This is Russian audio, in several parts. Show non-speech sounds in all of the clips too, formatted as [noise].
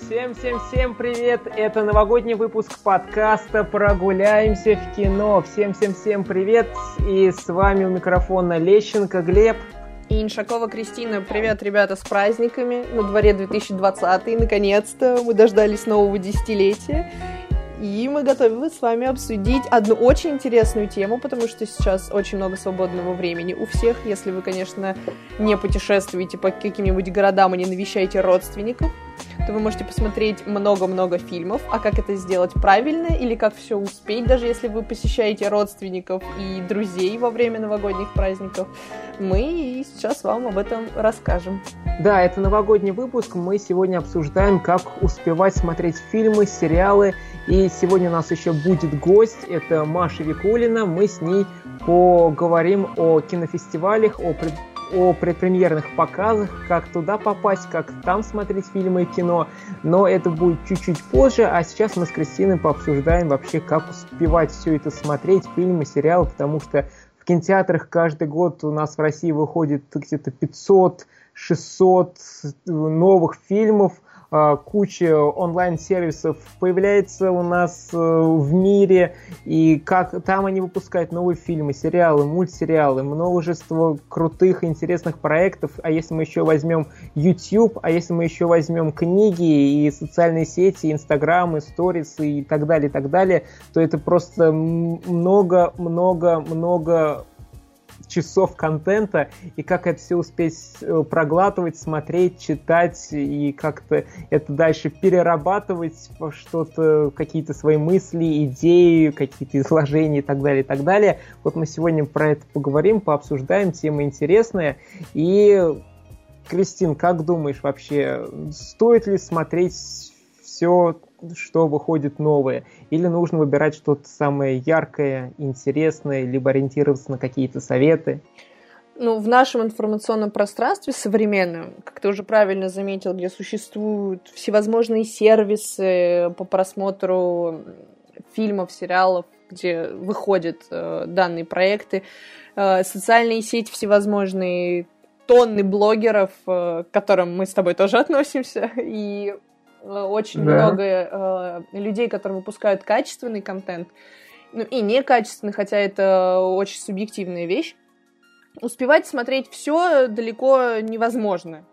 Всем-всем-всем привет! Это новогодний выпуск подкаста «Прогуляемся в кино». Всем-всем-всем привет! И с вами у микрофона Лещенко Глеб. И Иншакова Кристина. Привет, ребята, с праздниками. На дворе 2020 наконец-то мы дождались нового десятилетия. И мы готовы с вами обсудить одну очень интересную тему, потому что сейчас очень много свободного времени у всех. Если вы, конечно, не путешествуете по каким-нибудь городам и не навещаете родственников, то вы можете посмотреть много-много фильмов. А как это сделать правильно или как все успеть, даже если вы посещаете родственников и друзей во время новогодних праздников, мы сейчас вам об этом расскажем. Да, это новогодний выпуск. Мы сегодня обсуждаем, как успевать смотреть фильмы, сериалы и сегодня у нас еще будет гость, это Маша Викулина. Мы с ней поговорим о кинофестивалях, о, пред, о предпремьерных показах, как туда попасть, как там смотреть фильмы и кино. Но это будет чуть-чуть позже, а сейчас мы с Кристиной пообсуждаем вообще, как успевать все это смотреть, фильмы, сериалы, потому что в кинотеатрах каждый год у нас в России выходит где-то 500-600 новых фильмов – куча онлайн-сервисов появляется у нас э, в мире, и как там они выпускают новые фильмы, сериалы, мультсериалы, множество крутых, интересных проектов, а если мы еще возьмем YouTube, а если мы еще возьмем книги и социальные сети, Инстаграм, и и так далее, и так далее, то это просто много-много-много часов контента, и как это все успеть э, проглатывать, смотреть, читать, и как-то это дальше перерабатывать во что-то, какие-то свои мысли, идеи, какие-то изложения и так далее, и так далее. Вот мы сегодня про это поговорим, пообсуждаем, тема интересная, и Кристин, как думаешь вообще, стоит ли смотреть все что выходит новое, или нужно выбирать что-то самое яркое, интересное, либо ориентироваться на какие-то советы? Ну, в нашем информационном пространстве современном, как ты уже правильно заметил, где существуют всевозможные сервисы по просмотру фильмов, сериалов, где выходят э, данные проекты, э, социальные сети всевозможные, тонны блогеров, э, к которым мы с тобой тоже относимся, [laughs] и очень да. много э, людей, которые выпускают качественный контент, ну и некачественный, хотя это очень субъективная вещь. Успевать смотреть все далеко невозможно.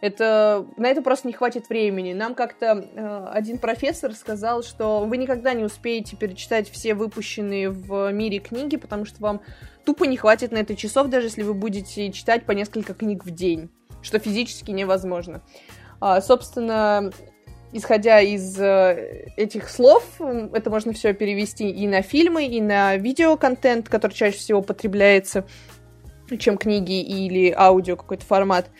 Это, на это просто не хватит времени. Нам как-то э, один профессор сказал, что вы никогда не успеете перечитать все выпущенные в мире книги, потому что вам тупо не хватит на это часов, даже если вы будете читать по несколько книг в день, что физически невозможно. А, собственно, исходя из э, этих слов, это можно все перевести и на фильмы, и на видеоконтент, который чаще всего потребляется, чем книги или аудио какой-то формат.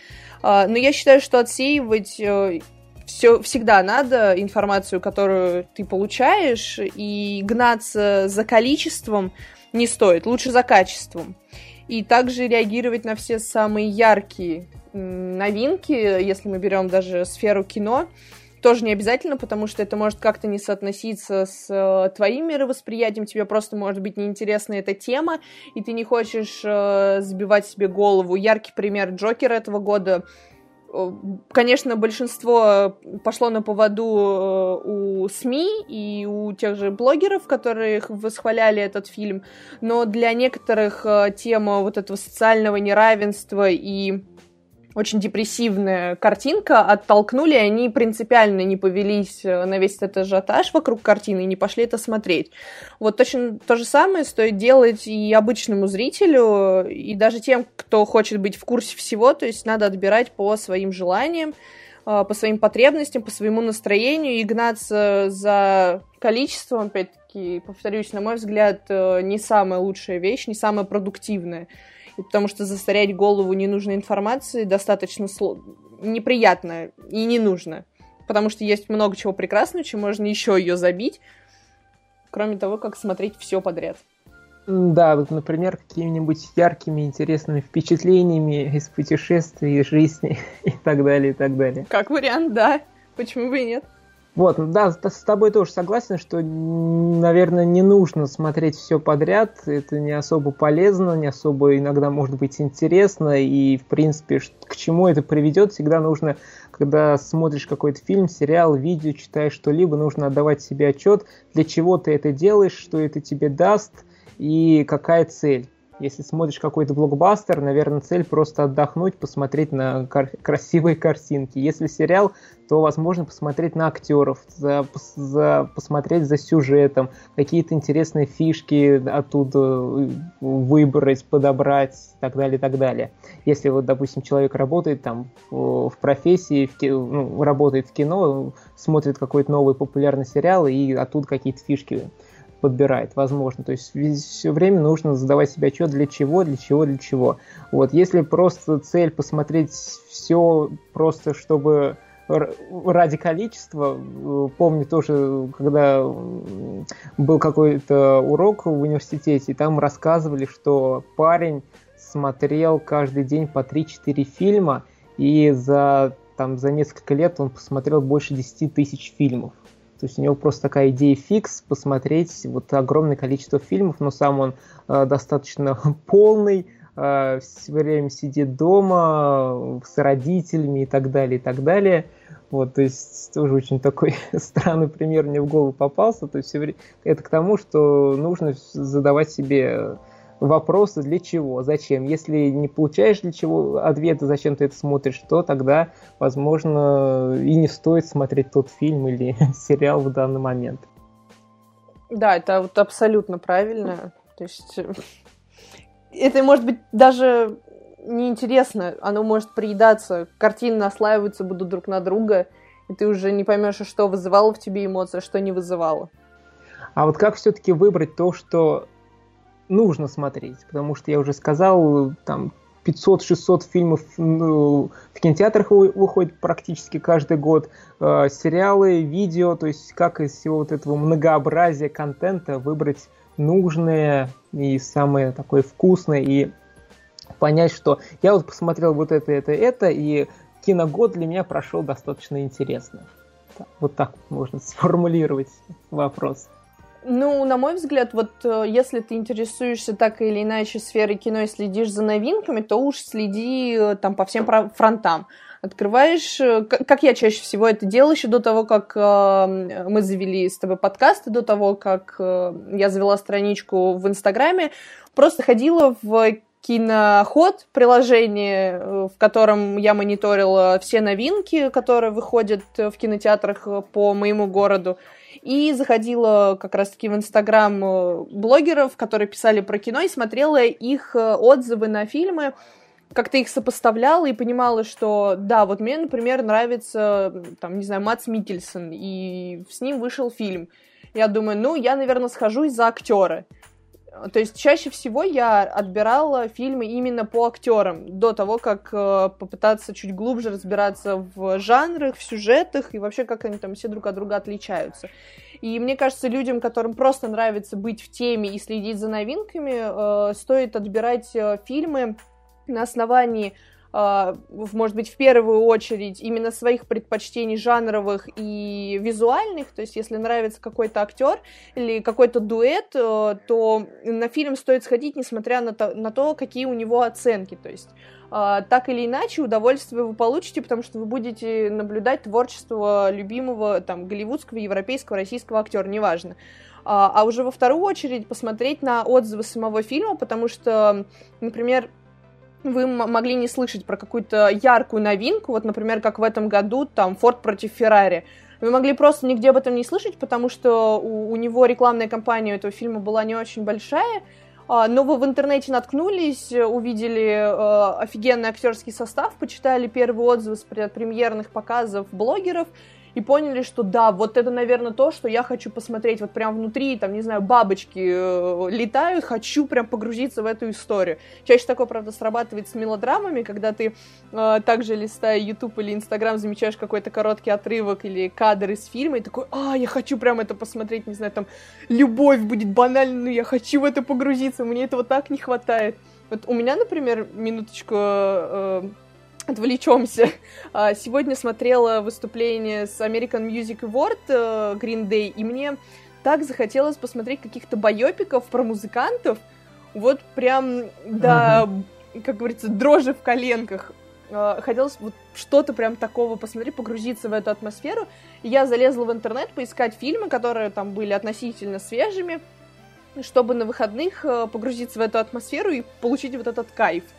А, но я считаю, что отсеивать э, все всегда надо информацию, которую ты получаешь, и гнаться за количеством не стоит, лучше за качеством. И также реагировать на все самые яркие новинки, если мы берем даже сферу кино, тоже не обязательно, потому что это может как-то не соотноситься с э, твоим мировосприятием, тебе просто может быть неинтересна эта тема, и ты не хочешь э, сбивать себе голову. Яркий пример Джокера этого года. Э, Конечно, большинство пошло на поводу у СМИ и у тех же блогеров, которые восхваляли этот фильм, но для некоторых тема вот этого социального неравенства и очень депрессивная картинка, оттолкнули, они принципиально не повелись э, на весь этот ажиотаж вокруг картины и не пошли это смотреть. Вот точно то же самое стоит делать и обычному зрителю, и даже тем, кто хочет быть в курсе всего, то есть надо отбирать по своим желаниям, э, по своим потребностям, по своему настроению и гнаться за количеством, опять-таки, повторюсь, на мой взгляд, э, не самая лучшая вещь, не самая продуктивная потому что засорять голову ненужной информацией достаточно сло... неприятно и не нужно. Потому что есть много чего прекрасного, чем можно еще ее забить, кроме того, как смотреть все подряд. Да, вот, например, какими-нибудь яркими, интересными впечатлениями из путешествий, из жизни [laughs] и так далее, и так далее. Как вариант, да. Почему бы и нет? Вот, да, с тобой тоже согласен, что, наверное, не нужно смотреть все подряд, это не особо полезно, не особо иногда может быть интересно, и, в принципе, к чему это приведет, всегда нужно когда смотришь какой-то фильм, сериал, видео, читаешь что-либо, нужно отдавать себе отчет, для чего ты это делаешь, что это тебе даст и какая цель. Если смотришь какой-то блокбастер, наверное, цель просто отдохнуть, посмотреть на кар- красивые картинки. Если сериал, то возможно посмотреть на актеров, за, за, посмотреть за сюжетом, какие-то интересные фишки оттуда э, выбрать, подобрать и так далее, и так далее. Если вот, допустим, человек работает там в профессии, в ну, работает в кино, смотрит какой-то новый популярный сериал и оттуда какие-то фишки подбирает, возможно. То есть все время нужно задавать себе отчет, для чего, для чего, для чего. Вот, если просто цель посмотреть все просто, чтобы ради количества. Э, помню тоже, когда был какой-то урок в университете, и там рассказывали, что парень смотрел каждый день по 3-4 фильма, и за, там, за несколько лет он посмотрел больше 10 тысяч фильмов. То есть у него просто такая идея фикс посмотреть вот огромное количество фильмов, но сам он э, достаточно [laughs] полный, э, все время сидит дома э, с родителями и так далее, и так далее. Вот, то есть тоже очень такой [laughs] странный пример мне в голову попался. То есть это к тому, что нужно задавать себе вопросы для чего, зачем. Если не получаешь для чего ответа, зачем ты это смотришь, то тогда, возможно, и не стоит смотреть тот фильм или [laughs] сериал в данный момент. Да, это вот абсолютно правильно. То есть [laughs] это может быть даже неинтересно, оно может приедаться, картины наслаиваются будут друг на друга, и ты уже не поймешь, что вызывало в тебе эмоции, а что не вызывало. А вот как все-таки выбрать то, что нужно смотреть, потому что я уже сказал, там 500-600 фильмов ну, в кинотеатрах выходит практически каждый год, э, сериалы, видео, то есть как из всего вот этого многообразия контента выбрать нужное и самое такое вкусное и понять, что я вот посмотрел вот это, это, это, и киногод для меня прошел достаточно интересно. Вот так можно сформулировать вопрос. Ну, на мой взгляд, вот э, если ты интересуешься так или иначе сферой кино и следишь за новинками, то уж следи э, там по всем фронтам. Открываешь, э, как я чаще всего это делаю еще до того, как мы завели с тобой подкасты, до того, как я завела страничку в Инстаграме, просто ходила в киноход, приложение, в котором я мониторила все новинки, которые выходят в кинотеатрах по моему городу и заходила как раз-таки в Инстаграм э, блогеров, которые писали про кино, и смотрела их э, отзывы на фильмы, как-то их сопоставляла и понимала, что да, вот мне, например, нравится, там, не знаю, Мац Микельсон, и с ним вышел фильм. Я думаю, ну, я, наверное, схожу из-за актера. То есть чаще всего я отбирала фильмы именно по актерам, до того, как э, попытаться чуть глубже разбираться в жанрах, в сюжетах и вообще, как они там все друг от друга отличаются. И мне кажется, людям, которым просто нравится быть в теме и следить за новинками, э, стоит отбирать э, фильмы на основании может быть, в первую очередь именно своих предпочтений жанровых и визуальных, то есть если нравится какой-то актер или какой-то дуэт, э, то на фильм стоит сходить, несмотря на то, на то какие у него оценки, то есть а, так или иначе удовольствие вы получите, потому что вы будете наблюдать творчество любимого там голливудского, европейского, российского актера, неважно. А, а уже во вторую очередь посмотреть на отзывы самого фильма, потому что, например, вы могли не слышать про какую-то яркую новинку, вот, например, как в этом году, там, Форд против Феррари. Вы могли просто нигде об этом не слышать, потому что у, у него рекламная кампания этого фильма была не очень большая, а, но вы в интернете наткнулись, увидели э, офигенный актерский состав, почитали первые отзывы с премьерных показов блогеров, и поняли, что да, вот это, наверное, то, что я хочу посмотреть, вот прям внутри, там, не знаю, бабочки э, летают, хочу прям погрузиться в эту историю. Чаще такое, правда, срабатывает с мелодрамами, когда ты э, также листая YouTube или Instagram, замечаешь какой-то короткий отрывок или кадр из фильма, и такой, а, я хочу прям это посмотреть, не знаю, там, любовь будет банальной, но я хочу в это погрузиться, мне этого так не хватает. Вот у меня, например, минуточку э, отвлечемся. А, сегодня смотрела выступление с American Music Award э, Green Day, и мне так захотелось посмотреть каких-то байопиков про музыкантов. Вот прям, да, как говорится, дрожи в коленках. э, хотелось вот что-то прям такого посмотреть, погрузиться в эту атмосферу. И я залезла в интернет поискать фильмы, которые там были относительно свежими, чтобы на выходных э, погрузиться в эту атмосферу и получить вот этот кайф. А,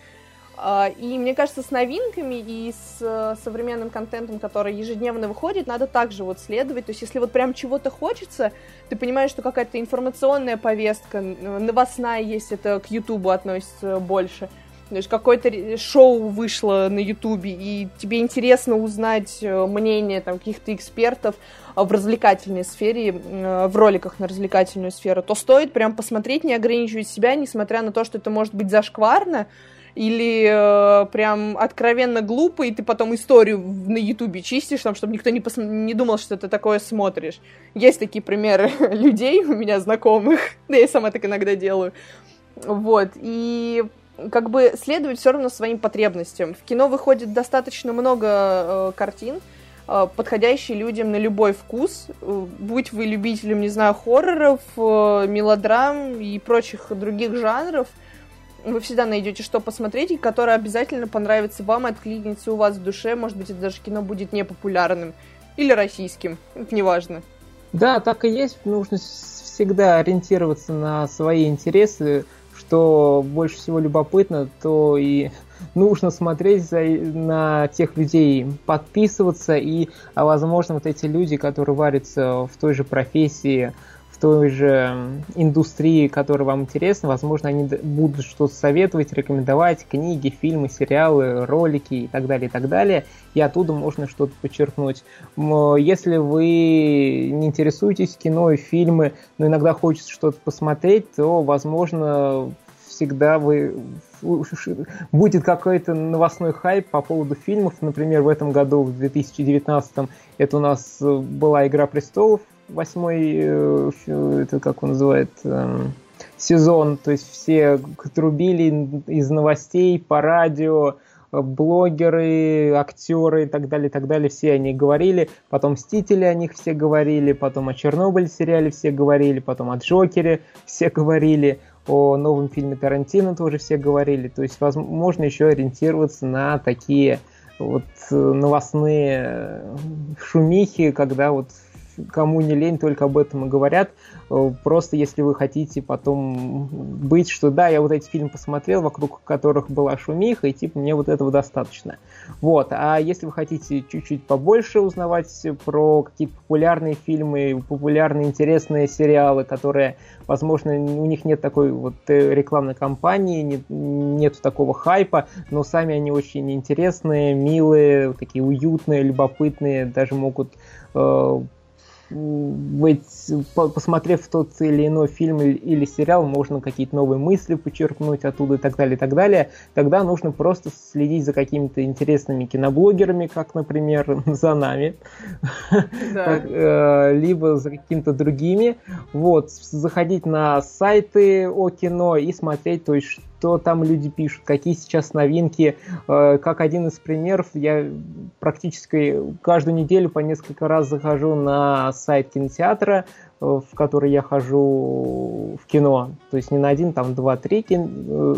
и мне кажется, с новинками и с э, современным контентом, который ежедневно выходит, надо также вот следовать. То есть, если вот прям чего-то хочется, ты понимаешь, что какая-то информационная повестка, новостная есть, это к Ютубу относится больше. То есть какое-то шоу вышло на Ютубе, и тебе интересно узнать э, мнение там, каких-то экспертов в развлекательной сфере, э, в роликах на развлекательную сферу, то стоит прям посмотреть, не ограничивать себя, несмотря на то, что это может быть зашкварно, или э, прям откровенно глупо, и ты потом историю на Ютубе чистишь, там, чтобы никто не, пос... не думал, что ты такое смотришь. Есть такие примеры [laughs] людей у меня знакомых, [laughs] да я сама так иногда делаю. Вот, и как бы следовать все равно своим потребностям. В кино выходит достаточно много э, картин, э, подходящие людям на любой вкус. Э, будь вы любителем, не знаю, хорроров, э, мелодрам и прочих других жанров – вы всегда найдете, что посмотреть, и которое обязательно понравится вам, откликнется у вас в душе. Может быть, это даже кино будет непопулярным. Или российским. Это неважно. Да, так и есть. Нужно всегда ориентироваться на свои интересы. Что больше всего любопытно, то и [laughs] нужно смотреть за, на тех людей, подписываться, и, а возможно, вот эти люди, которые варятся в той же профессии, той же индустрии, которая вам интересна, возможно, они будут что-то советовать, рекомендовать, книги, фильмы, сериалы, ролики и так далее, и так далее, и оттуда можно что-то подчеркнуть. Если вы не интересуетесь кино и фильмы, но иногда хочется что-то посмотреть, то, возможно, всегда вы будет какой-то новостной хайп по поводу фильмов. Например, в этом году, в 2019, это у нас была «Игра престолов», восьмой, э, это как он называет, эм, сезон, то есть все трубили из новостей по радио, блогеры, актеры и так далее, и так далее, все они говорили, потом «Мстители» о них все говорили, потом о «Чернобыль» сериале все говорили, потом о «Джокере» все говорили, о новом фильме Тарантино тоже все говорили, то есть возможно еще ориентироваться на такие вот э, новостные э, шумихи, когда вот кому не лень, только об этом и говорят. Э, просто если вы хотите потом быть, что да, я вот эти фильмы посмотрел, вокруг которых была шумиха, и типа мне вот этого достаточно. Вот. А если вы хотите чуть-чуть побольше узнавать про какие-то популярные фильмы, популярные интересные сериалы, которые, возможно, у них нет такой вот э, рекламной кампании, нет, нет такого хайпа, но сами они очень интересные, милые, такие уютные, любопытные, даже могут э, быть, посмотрев тот или иной фильм или сериал, можно какие-то новые мысли почерпнуть оттуда и так далее, и так далее. Тогда нужно просто следить за какими-то интересными киноблогерами, как, например, [laughs] за нами, [laughs] да. Э, либо за какими-то другими. Вот, заходить на сайты о кино и смотреть, то есть, что там люди пишут, какие сейчас новинки. Э, как один из примеров, я практически каждую неделю по несколько раз захожу на сайт кинотеатра, в который я хожу в кино. То есть не на один, там два, три, кин... Э,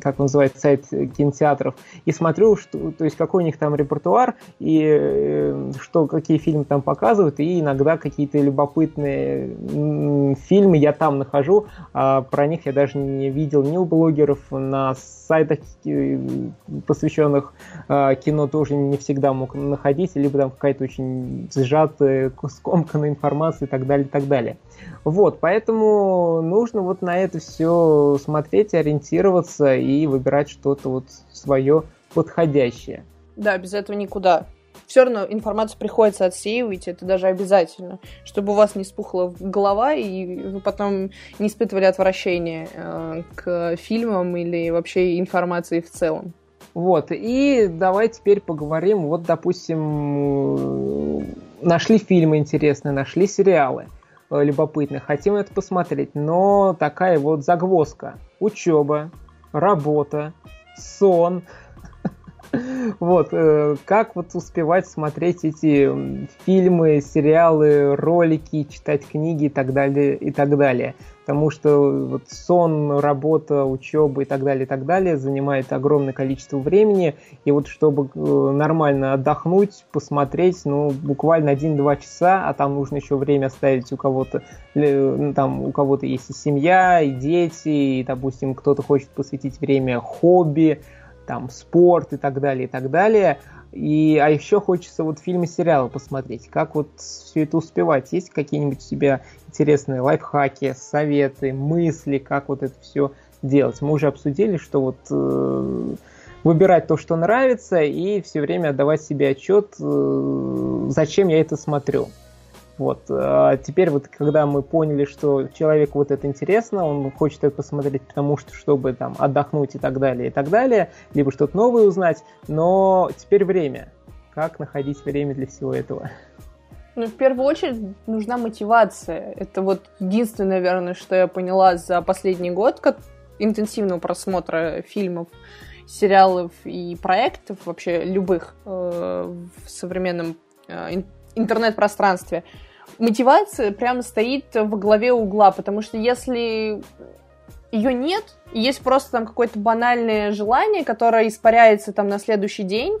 как он называется, сайт кинотеатров. И смотрю, что, то есть какой у них там репертуар, и э, что, какие фильмы там показывают, и иногда какие-то любопытные фильмы я там нахожу, а про них я даже не видел ни у блогеров, на сайтах, э, посвященных кино, тоже не всегда мог находить, либо там какая-то очень сжатая, скомканная информация и так далее, и так далее. Вот, поэтому нужно вот на это все смотреть, ориентироваться и выбирать что-то вот свое подходящее. Да, без этого никуда. Все равно информацию приходится отсеивать, это даже обязательно, чтобы у вас не спухла голова и вы потом не испытывали отвращение э, к фильмам или вообще информации в целом. Вот, и давай теперь поговорим, вот, допустим, нашли фильмы интересные, нашли сериалы. Э, любопытно, хотим это посмотреть, но такая вот загвоздка. Учеба, работа, сон, Вот, э, как вот успевать смотреть эти фильмы, сериалы, ролики, читать книги и так далее, и так далее. Потому что вот сон, работа, учеба и так далее, и так далее занимает огромное количество времени. И вот чтобы э, нормально отдохнуть, посмотреть, ну, буквально 1-2 часа, а там нужно еще время оставить у кого-то, ну, там у кого-то есть и семья, и дети, и, допустим, кто-то хочет посвятить время хобби, там спорт и так далее, и так далее. И, а еще хочется вот фильмы, сериалы посмотреть. Как вот все это успевать? Есть какие-нибудь у тебя интересные лайфхаки, советы, мысли, как вот это все делать? Мы уже обсудили, что вот э, выбирать то, что нравится, и все время отдавать себе отчет, э, зачем я это смотрю. Вот. А теперь вот, когда мы поняли, что человеку вот это интересно, он хочет это посмотреть, потому что, чтобы там отдохнуть и так далее, и так далее, либо что-то новое узнать, но теперь время. Как находить время для всего этого? Ну, в первую очередь, нужна мотивация. Это вот единственное, наверное, что я поняла за последний год как интенсивного просмотра фильмов, сериалов и проектов, вообще любых э, в современном э, интернет-пространстве мотивация прямо стоит во главе угла, потому что если ее нет, есть просто там какое-то банальное желание, которое испаряется там на следующий день,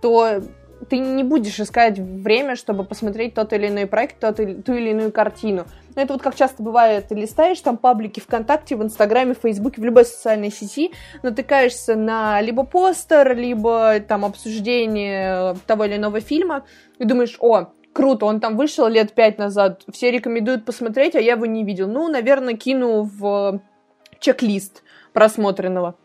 то ты не будешь искать время, чтобы посмотреть тот или иной проект, тот или, ту или иную картину. Но это вот как часто бывает, ты листаешь там паблики ВКонтакте, в Инстаграме, в Фейсбуке, в любой социальной сети, натыкаешься на либо постер, либо там обсуждение того или иного фильма, и думаешь, о, круто, он там вышел лет пять назад, все рекомендуют посмотреть, а я его не видел. Ну, наверное, кину в чек-лист просмотренного.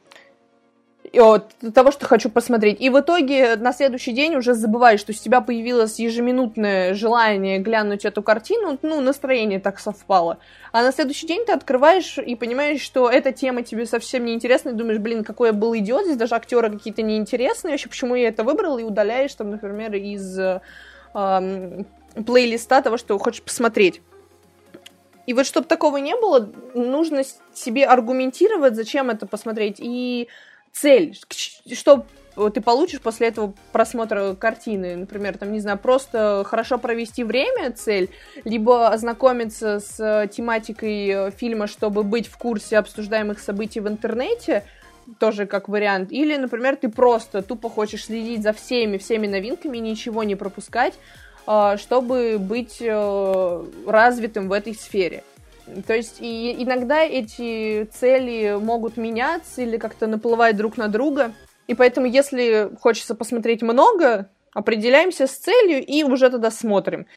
И вот, того, что хочу посмотреть. И в итоге на следующий день уже забываешь, что у тебя появилось ежеминутное желание глянуть эту картину, ну, настроение так совпало. А на следующий день ты открываешь и понимаешь, что эта тема тебе совсем не интересна, и думаешь, блин, какой я был идиот, здесь даже актеры какие-то неинтересные, вообще, почему я это выбрал, и удаляешь там, например, из э, плейлиста того, что хочешь посмотреть. И вот чтобы такого не было, нужно себе аргументировать, зачем это посмотреть, и цель, что ты получишь после этого просмотра картины, например, там, не знаю, просто хорошо провести время, цель, либо ознакомиться с тематикой фильма, чтобы быть в курсе обсуждаемых событий в интернете, тоже как вариант, или, например, ты просто тупо хочешь следить за всеми, всеми новинками, ничего не пропускать, а, чтобы быть э, развитым в этой сфере. То есть и иногда эти цели могут меняться или как-то наплывать друг на друга. И поэтому, если хочется посмотреть много, определяемся с целью и уже тогда смотрим.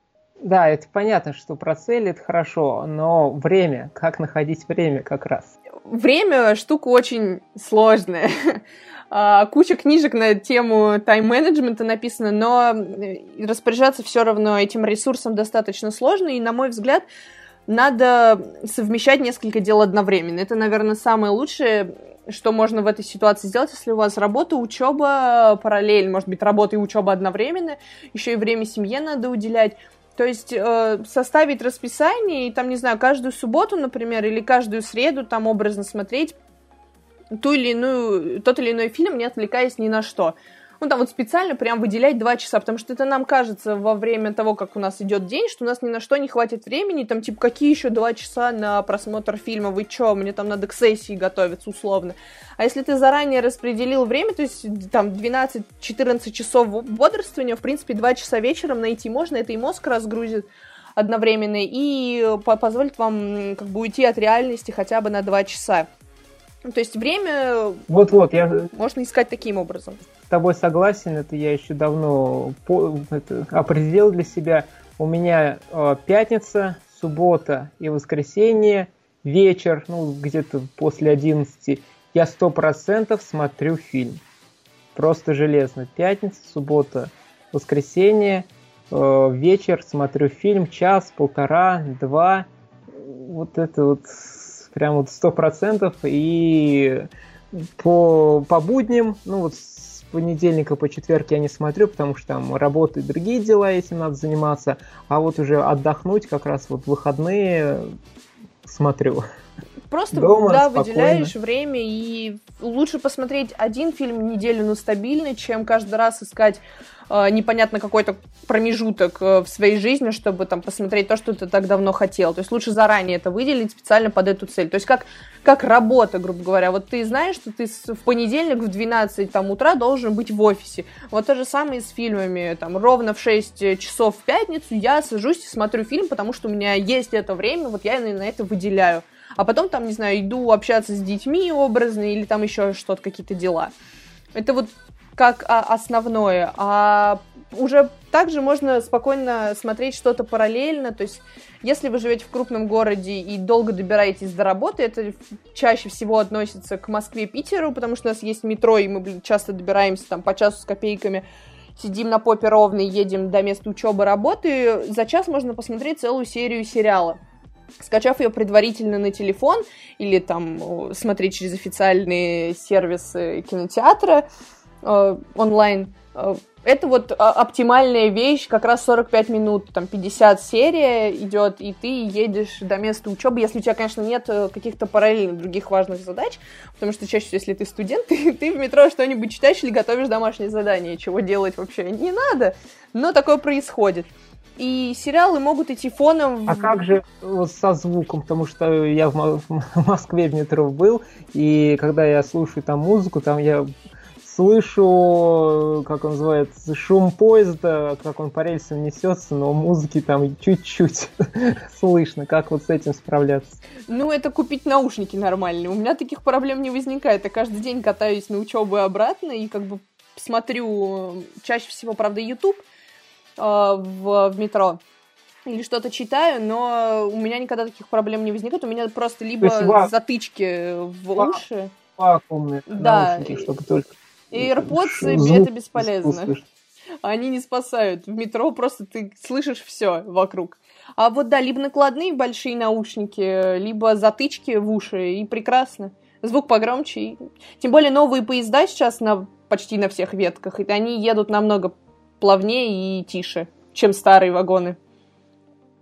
Да, это понятно, что про цели это хорошо, но время, как находить время как раз? Время штука очень сложная. [laughs] А, куча книжек на тему тайм-менеджмента написано, но э, распоряжаться все равно этим ресурсом достаточно сложно, и, на мой взгляд, надо совмещать несколько дел одновременно. Это, наверное, самое лучшее, что можно в этой ситуации сделать, если у вас работа, учеба параллель, может быть, работа и учеба одновременно, еще и время семье надо уделять. То есть э, составить расписание и там, не знаю, каждую субботу, например, или каждую среду там образно смотреть ту или иную, тот или иной фильм, не отвлекаясь ни на что. Ну, там вот специально прям выделять два часа, потому что это нам кажется во время того, как у нас идет день, что у нас ни на что не хватит времени, там, типа, какие еще два часа на просмотр фильма, вы чё, мне там надо к сессии готовиться, условно. А если ты заранее распределил время, то есть там 12-14 часов бодрствования, в принципе, два часа вечером найти можно, это и мозг разгрузит одновременно, и позволит вам как бы уйти от реальности хотя бы на два часа. Ну, то есть время вот-вот, я... можно искать таким образом. С тобой согласен, это я еще давно по... это, определил для себя. У меня э, пятница, суббота и воскресенье, вечер, ну, где-то после 11, я сто процентов смотрю фильм. Просто железно. Пятница, суббота, воскресенье, э, вечер смотрю фильм, час, полтора, два. Вот это вот прям вот сто процентов. И по, по будням, ну вот с понедельника по четверг я не смотрю, потому что там работа и другие дела, этим надо заниматься. А вот уже отдохнуть как раз вот выходные смотрю. Просто Дома, да, выделяешь время и лучше посмотреть один фильм в неделю, но стабильный, чем каждый раз искать э, непонятно какой-то промежуток э, в своей жизни, чтобы там посмотреть то, что ты так давно хотел. То есть лучше заранее это выделить специально под эту цель. То есть как, как работа, грубо говоря. Вот ты знаешь, что ты в понедельник в 12 там, утра должен быть в офисе. Вот то же самое и с фильмами. Там, ровно в 6 часов в пятницу я сажусь и смотрю фильм, потому что у меня есть это время, вот я на это выделяю. А потом там, не знаю, иду общаться с детьми образно или там еще что-то, какие-то дела. Это вот как а, основное. А уже также можно спокойно смотреть что-то параллельно. То есть, если вы живете в крупном городе и долго добираетесь до работы, это чаще всего относится к Москве, Питеру, потому что у нас есть метро, и мы блин, часто добираемся там по часу с копейками сидим на попе ровно едем до места учебы, работы, за час можно посмотреть целую серию сериала. Скачав ее предварительно на телефон или там смотреть через официальные сервисы кинотеатра, э, онлайн. Э, это вот а, оптимальная вещь, как раз 45 минут, там 50 серия идет, и ты едешь до места учебы, если у тебя, конечно, нет э, каких-то параллельных других важных задач, потому что чаще всего, если ты студент, [laughs] ты, ты в метро что-нибудь читаешь или готовишь домашнее задание, чего делать вообще не надо, но такое происходит. И сериалы могут идти фоном. А как же со звуком? Потому что я в [laughs] Москве в метро был, и когда я слушаю там музыку, там я слышу, как он называется, шум поезда, как он по рельсам несется, но музыки там чуть-чуть [laughs] слышно. Как вот с этим справляться? Ну, это купить наушники нормальные. У меня таких проблем не возникает. Я каждый день катаюсь на учебу и обратно, и как бы смотрю чаще всего, правда, YouTube э, в, в метро или что-то читаю, но у меня никогда таких проблем не возникает. У меня просто либо есть, затычки в уши. Вакуумные да. наушники, чтобы только и AirPods это бесполезно. Они не спасают. В метро просто ты слышишь все вокруг. А вот да, либо накладные большие наушники, либо затычки в уши, и прекрасно. Звук погромче. И... Тем более новые поезда сейчас на почти на всех ветках, и они едут намного плавнее и тише, чем старые вагоны.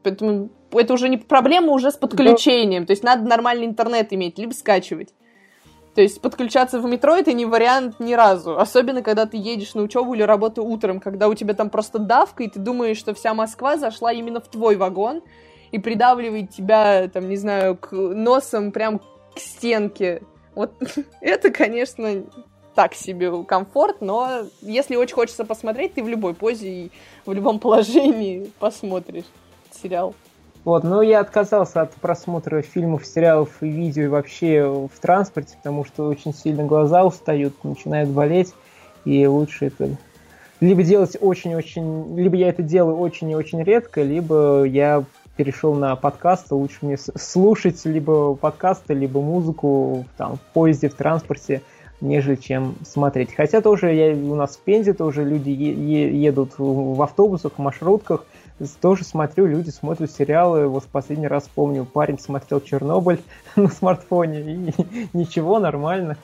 Поэтому это уже не проблема уже с подключением. То есть надо нормальный интернет иметь, либо скачивать. То есть подключаться в метро это не вариант ни разу. Особенно, когда ты едешь на учебу или работу утром, когда у тебя там просто давка, и ты думаешь, что вся Москва зашла именно в твой вагон и придавливает тебя, там, не знаю, к носом прям к стенке. Вот [laughs] это, конечно, так себе комфорт, но если очень хочется посмотреть, ты в любой позе и в любом положении посмотришь сериал. Вот, но я отказался от просмотра фильмов, сериалов и видео вообще в транспорте, потому что очень сильно глаза устают, начинают болеть, и лучше это либо делать очень-очень, либо я это делаю очень и очень редко, либо я перешел на подкасты, лучше мне слушать либо подкасты, либо музыку там, в поезде, в транспорте, нежели чем смотреть. Хотя тоже я, у нас в Пензе тоже люди е- едут в автобусах, в маршрутках, тоже смотрю, люди смотрят сериалы. Вот в последний раз помню, парень смотрел Чернобыль [laughs] на смартфоне, и [laughs] ничего, нормально.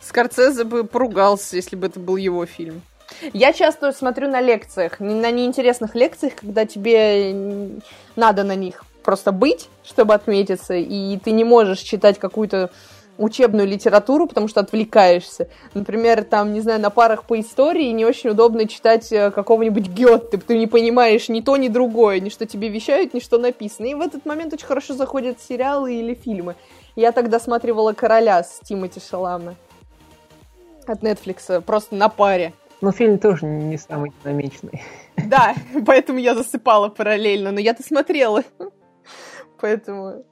Скорцезе бы поругался, если бы это был его фильм. Я часто смотрю на лекциях, на неинтересных лекциях, когда тебе надо на них просто быть, чтобы отметиться, и ты не можешь читать какую-то учебную литературу, потому что отвлекаешься. Например, там, не знаю, на парах по истории не очень удобно читать э, какого-нибудь Гетте, ты не понимаешь ни то, ни другое, ни что тебе вещают, ни что написано. И в этот момент очень хорошо заходят сериалы или фильмы. Я тогда смотрела «Короля» с Тимоти Шаламе от Netflix, просто на паре. Но фильм тоже не самый динамичный. Да, [laughs] поэтому я засыпала параллельно, но я-то смотрела. [laughs] Поэтому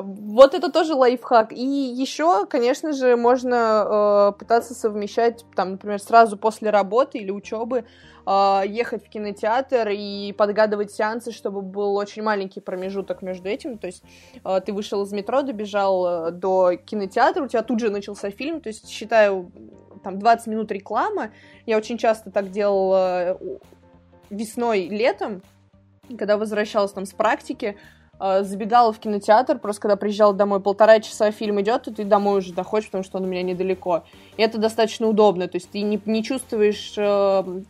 вот это тоже лайфхак. И еще, конечно же, можно э, пытаться совмещать, там, например, сразу после работы или учебы э, ехать в кинотеатр и подгадывать сеансы, чтобы был очень маленький промежуток между этим. То есть э, ты вышел из метро, добежал э, до кинотеатра, у тебя тут же начался фильм. То есть, считаю, там 20 минут реклама. Я очень часто так делала э, весной, летом, когда возвращалась там с практики забегала в кинотеатр, просто когда приезжала домой, полтора часа фильм идет, и ты домой уже доходишь, потому что он у меня недалеко. И это достаточно удобно, то есть ты не, не чувствуешь э,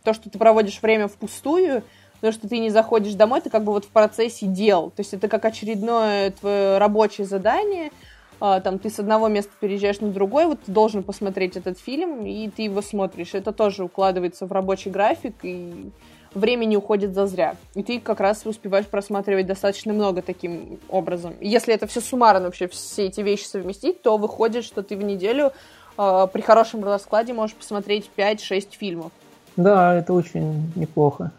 то, что ты проводишь время впустую, потому что ты не заходишь домой, ты как бы вот в процессе дел. То есть это как очередное твое рабочее задание, а, там ты с одного места переезжаешь на другой, вот ты должен посмотреть этот фильм, и ты его смотришь. Это тоже укладывается в рабочий график, и времени уходит зазря. И ты как раз успеваешь просматривать достаточно много таким образом. И если это все суммарно вообще, все эти вещи совместить, то выходит, что ты в неделю э, при хорошем раскладе можешь посмотреть 5-6 фильмов. Да, это очень неплохо.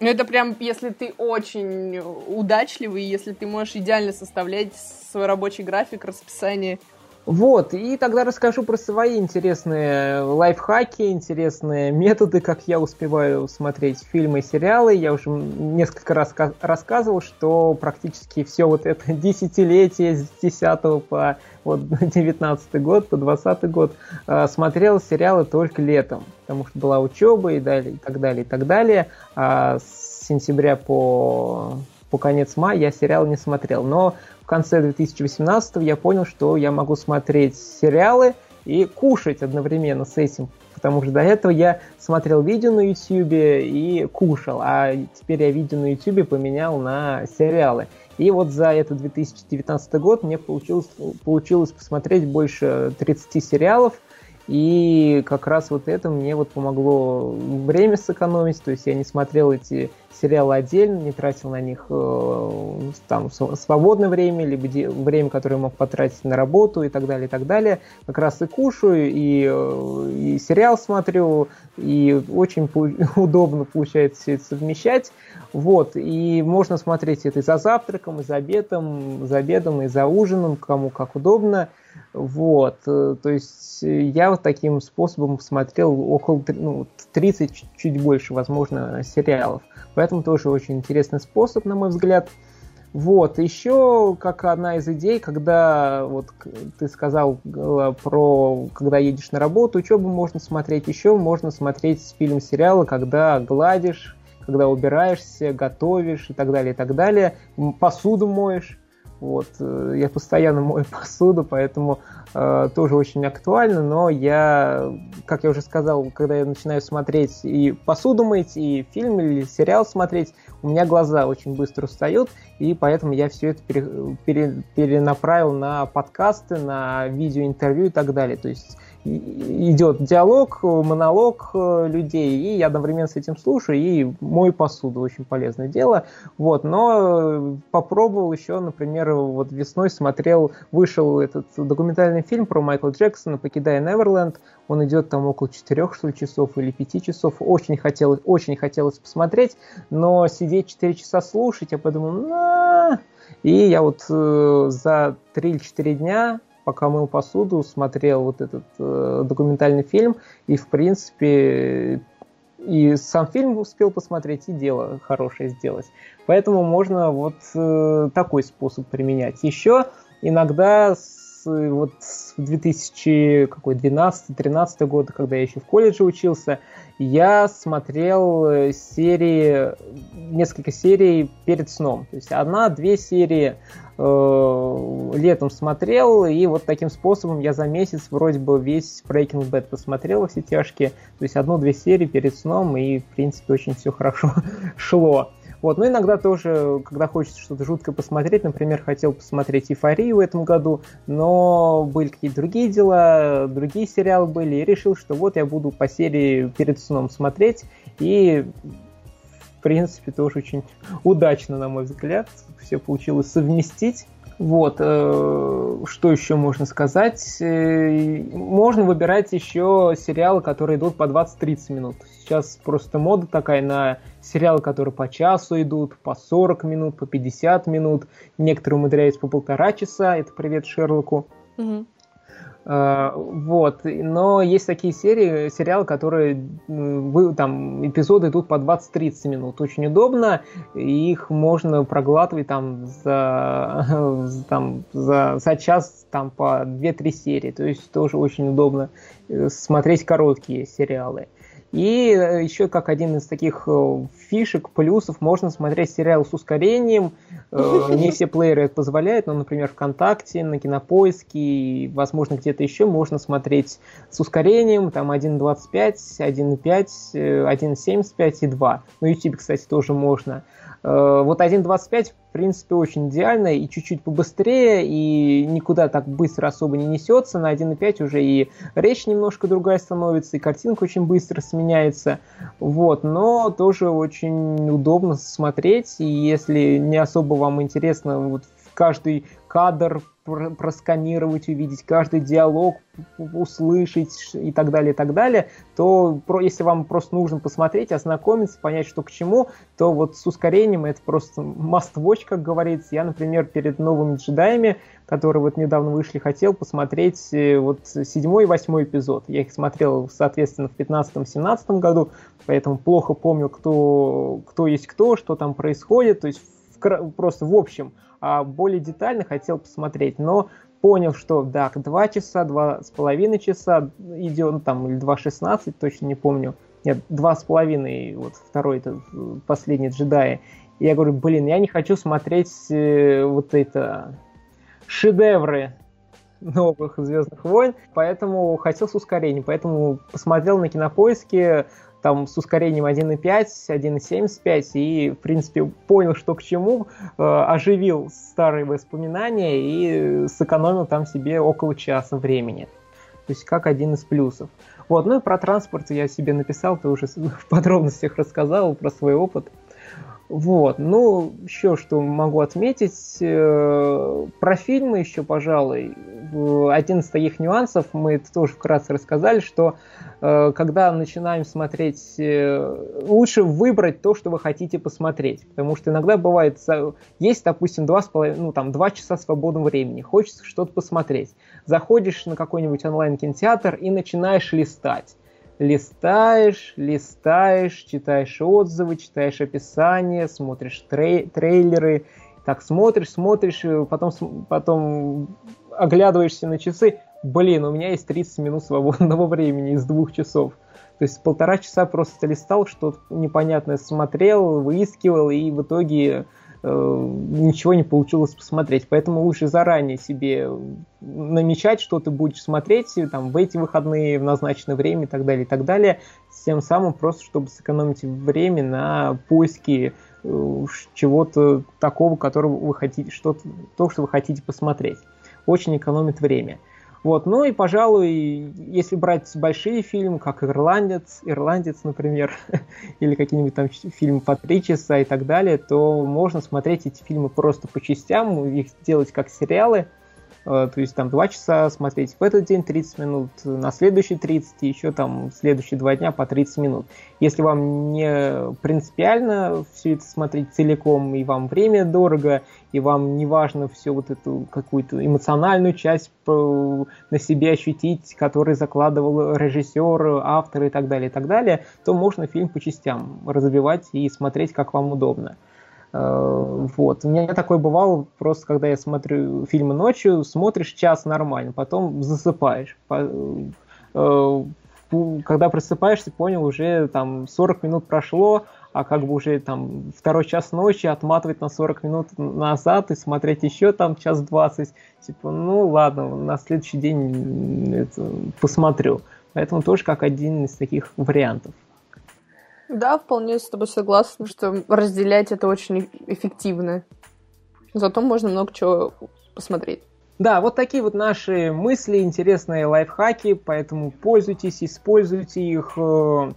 Ну, это прям, если ты очень удачливый, если ты можешь идеально составлять свой рабочий график, расписание. Вот, и тогда расскажу про свои интересные лайфхаки, интересные методы, как я успеваю смотреть фильмы и сериалы. Я уже несколько раз рассказывал, что практически все вот это [laughs] десятилетие с 10 по вот, [laughs] 19 год, по 20 год э, смотрел сериалы только летом, потому что была учеба и, далее, и так далее, и так далее. А с сентября по по конец мая я сериал не смотрел. Но в конце 2018 я понял, что я могу смотреть сериалы и кушать одновременно с этим. Потому что до этого я смотрел видео на YouTube и кушал, а теперь я видео на YouTube поменял на сериалы. И вот за этот 2019 год мне получилось, получилось посмотреть больше 30 сериалов, и как раз вот это мне вот помогло время сэкономить, то есть я не смотрел эти сериалы отдельно, не тратил на них э, там свободное время, либо время, которое мог потратить на работу и так далее, и так далее. Как раз и кушаю, и, э, и сериал смотрю, и очень [laughs] удобно получается все это совмещать. Вот, и можно смотреть это и за завтраком, и за обедом, за обедом, и за ужином, кому как удобно. Вот, э, то есть я вот таким способом смотрел около ну, 30, чуть больше, возможно, сериалов. Поэтому тоже очень интересный способ, на мой взгляд. Вот, еще как одна из идей, когда вот ты сказал э, про, когда едешь на работу, учебу можно смотреть, еще можно смотреть фильм, сериалы, когда гладишь, когда убираешься, готовишь и так далее, и так далее, посуду моешь. Вот, э, я постоянно мою [laughs] посуду, поэтому э, тоже очень актуально, но я, как я уже сказал, когда я начинаю смотреть и посуду мыть, и фильм или сериал смотреть, у меня глаза очень быстро устают, и поэтому я все это пере, пере, перенаправил на подкасты, на видеоинтервью и так далее. То есть идет диалог, монолог э, людей, и я одновременно с этим слушаю, и мою посуду, очень полезное дело. Вот, но попробовал еще, например, вот весной смотрел, вышел этот документальный фильм про Майкла Джексона «Покидая Неверленд», он идет там около 4 что ли, часов или 5 часов, очень хотелось, очень хотелось посмотреть, но сидеть 4 часа слушать, я подумал, на и я вот э, за 3 или 4 дня пока мыл посуду, смотрел вот этот э, документальный фильм, и, в принципе, и сам фильм успел посмотреть, и дело хорошее сделать. Поэтому можно вот э, такой способ применять. Еще иногда с, вот с 2012-2013 года, когда я еще в колледже учился, я смотрел э, серии, несколько серий перед сном. То есть одна-две серии э, летом смотрел, и вот таким способом я за месяц вроде бы весь Breaking Bad посмотрел все тяжкие. То есть одну-две серии перед сном, и в принципе очень все хорошо [laughs] шло. Вот, но иногда тоже, когда хочется что-то жуткое посмотреть, например, хотел посмотреть «Эйфорию» в этом году, но были какие-то другие дела, другие сериалы были, и решил, что вот я буду по серии перед сном смотреть, и в принципе тоже очень [laughs] удачно, на мой взгляд, все получилось совместить. Вот, э, что еще можно сказать? Э, можно выбирать еще сериалы, которые идут по 20-30 минут. Сейчас просто мода такая на сериалы, которые по часу идут, по 40 минут, по 50 минут. Некоторые умудряются по полтора часа. Это привет Шерлоку. Угу. Uh, вот, но есть такие серии, сериалы, которые вы, там эпизоды идут по 20-30 минут, очень удобно, их можно проглатывать там за, [laughs] там, за, за час там по 2-3 серии, то есть тоже очень удобно э, смотреть короткие сериалы. И э, еще как один из таких э, фишек, плюсов, можно смотреть сериал с ускорением. Э, [laughs] не все плееры это позволяют, но, например, ВКонтакте, на Кинопоиске возможно, где-то еще можно смотреть с ускорением, там 1.25, 1.5, 1.75 и 2. На YouTube, кстати, тоже можно. Вот 1.25 принципе, очень идеально и чуть-чуть побыстрее, и никуда так быстро особо не несется. На 1.5 уже и речь немножко другая становится, и картинка очень быстро сменяется. Вот, но тоже очень удобно смотреть, и если не особо вам интересно вот каждый кадр просканировать, увидеть каждый диалог, услышать и так далее, и так далее, то если вам просто нужно посмотреть, ознакомиться, понять, что к чему, то вот с ускорением это просто must watch, как говорится. Я, например, перед новыми джедаями, которые вот недавно вышли, хотел посмотреть э, вот седьмой и восьмой эпизод. Я их смотрел, соответственно, в 15-17 году, поэтому плохо помню, кто, кто есть кто, что там происходит, то есть в, просто в общем – более детально хотел посмотреть, но понял, что да, два часа, два с половиной часа идет, ну, там, или два шестнадцать, точно не помню. Нет, два с половиной, вот второй, это последний джедай. И я говорю, блин, я не хочу смотреть э, вот это шедевры новых Звездных войн, поэтому хотел с ускорением, поэтому посмотрел на кинопоиске там с ускорением 1.5, 1.75 и, в принципе, понял, что к чему, э, оживил старые воспоминания и сэкономил там себе около часа времени. То есть как один из плюсов. Вот, ну и про транспорт я себе написал, ты уже [laughs] в подробностях рассказал про свой опыт. Вот, ну, еще что могу отметить, э, про фильмы еще, пожалуй, один из таких нюансов, мы тоже вкратце рассказали, что э, когда начинаем смотреть, э, лучше выбрать то, что вы хотите посмотреть, потому что иногда бывает, есть, допустим, два, с половиной, ну, там, два часа свободного времени, хочется что-то посмотреть, заходишь на какой-нибудь онлайн-кинотеатр и начинаешь листать, листаешь, листаешь, читаешь отзывы, читаешь описание, смотришь трей- трейлеры, так смотришь, смотришь, потом, потом оглядываешься на часы, блин, у меня есть 30 минут свободного [laughs] времени из двух часов. То есть полтора часа просто листал, что-то непонятное смотрел, выискивал, и в итоге Э, ничего не получилось посмотреть. Поэтому лучше заранее себе намечать, что ты будешь смотреть там, в эти выходные, в назначенное время и так далее, и так далее. Тем самым просто, чтобы сэкономить время на поиске э, чего-то такого, которого вы хотите, что-то, то, что вы хотите посмотреть. Очень экономит время. Вот, ну и, пожалуй, если брать большие фильмы, как «Ирландец», «Ирландец», например, [laughs] или какие-нибудь там фильмы по три часа и так далее, то можно смотреть эти фильмы просто по частям, их делать как сериалы – то есть там 2 часа смотреть в этот день 30 минут, на следующий 30, и еще там следующие два дня по 30 минут. Если вам не принципиально все это смотреть целиком, и вам время дорого, и вам не важно все вот эту какую-то эмоциональную часть на себе ощутить, который закладывал режиссер, автор и так далее, и так далее, то можно фильм по частям разбивать и смотреть, как вам удобно. Э, вот. У меня такое бывало просто, когда я смотрю фильмы ночью, смотришь час нормально, потом засыпаешь. Э, когда просыпаешься, понял, уже там 40 минут прошло, а как бы уже там второй час ночи отматывать на 40 минут назад и смотреть еще там час 20. Типа, ну ладно, на следующий день это посмотрю. Поэтому тоже как один из таких вариантов. Да, вполне с тобой согласна, что разделять это очень эффективно. Зато можно много чего посмотреть. Да, вот такие вот наши мысли, интересные лайфхаки, поэтому пользуйтесь, используйте их. Э,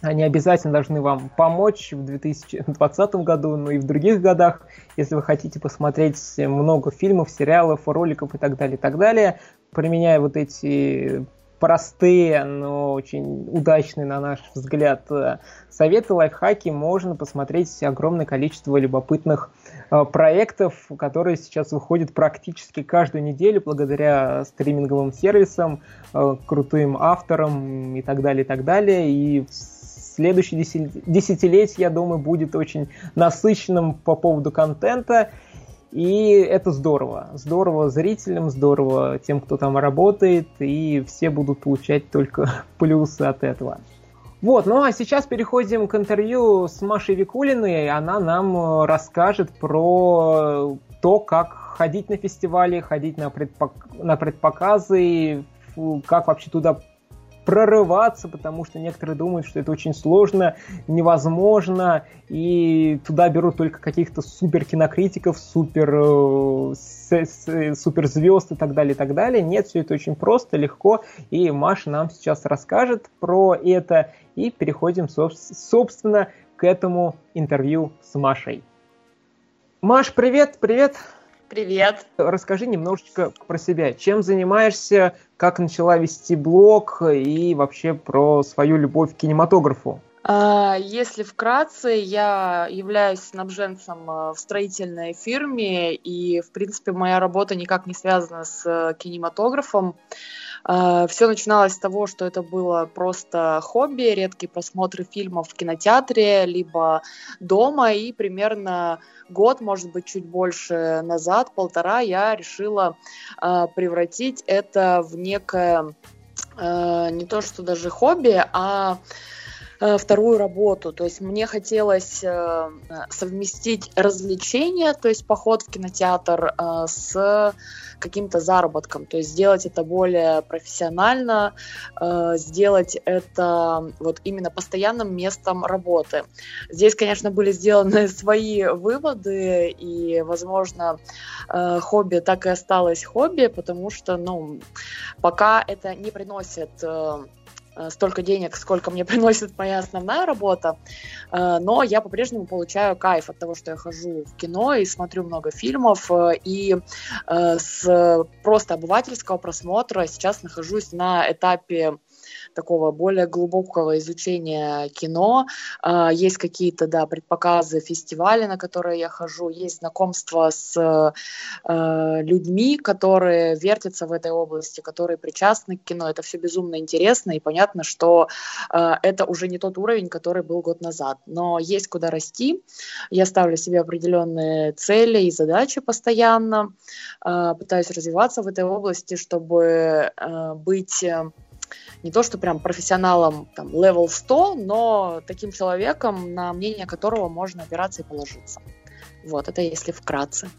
они обязательно должны вам помочь в 2020 году, но и в других годах, если вы хотите посмотреть много фильмов, сериалов, роликов и так далее, и так далее. Применяя вот эти простые, но очень удачные, на наш взгляд, э, советы, лайфхаки, можно посмотреть огромное количество любопытных э, проектов, которые сейчас выходят практически каждую неделю благодаря стриминговым сервисам, э, крутым авторам и так далее, и так далее. И следующее десятилетие, я думаю, будет очень насыщенным по поводу контента. И это здорово. Здорово зрителям, здорово тем, кто там работает, и все будут получать только [laughs] плюсы от этого. Вот, ну а сейчас переходим к интервью с Машей Викулиной. Она нам э, расскажет про то, как ходить на фестивали, ходить на, предпок... на предпоказы, как вообще туда прорываться, потому что некоторые думают, что это очень сложно, невозможно, и туда берут только каких-то супер кинокритиков, супер, э, супер звезд и так далее, и так далее. Нет, все это очень просто, легко, и Маша нам сейчас расскажет про это, и переходим, собственно, к этому интервью с Машей. Маш, привет, привет! Привет. Расскажи немножечко про себя. Чем занимаешься, как начала вести блог и вообще про свою любовь к кинематографу? А, если вкратце, я являюсь снабженцем э, в строительной фирме, и, в принципе, моя работа никак не связана с э, кинематографом. А, Все начиналось с того, что это было просто хобби, редкие просмотры фильмов в кинотеатре, либо дома, и примерно год, может быть, чуть больше назад, полтора, я решила а, превратить это в некое а, не то что даже хобби, а вторую работу. То есть мне хотелось совместить развлечения, то есть поход в кинотеатр с каким-то заработком, то есть сделать это более профессионально, э, сделать это вот именно постоянным местом работы. Здесь, конечно, были сделаны [laughs] свои выводы, и, возможно, э, хобби так и осталось хобби, потому что, ну, пока это не приносит э, Э, столько денег, сколько мне [laughs] приносит моя основная работа, э, но я по-прежнему получаю кайф от того, что я хожу в кино и смотрю много фильмов, э, и с просто обывательского просмотра сейчас нахожусь на этапе такого более глубокого изучения кино. А, есть какие-то, да, предпоказы, фестивали, на которые я хожу, есть знакомство с э, людьми, которые вертятся в этой области, которые причастны к кино. Это все безумно интересно, и понятно, что э, это уже не тот уровень, который был год назад. Но есть куда расти. Я ставлю себе определенные цели и задачи постоянно, э, пытаюсь развиваться в этой области, чтобы быть не то, что прям профессионалом там level 100, но таким человеком, на мнение которого можно опираться и положиться. Вот, это если вкратце.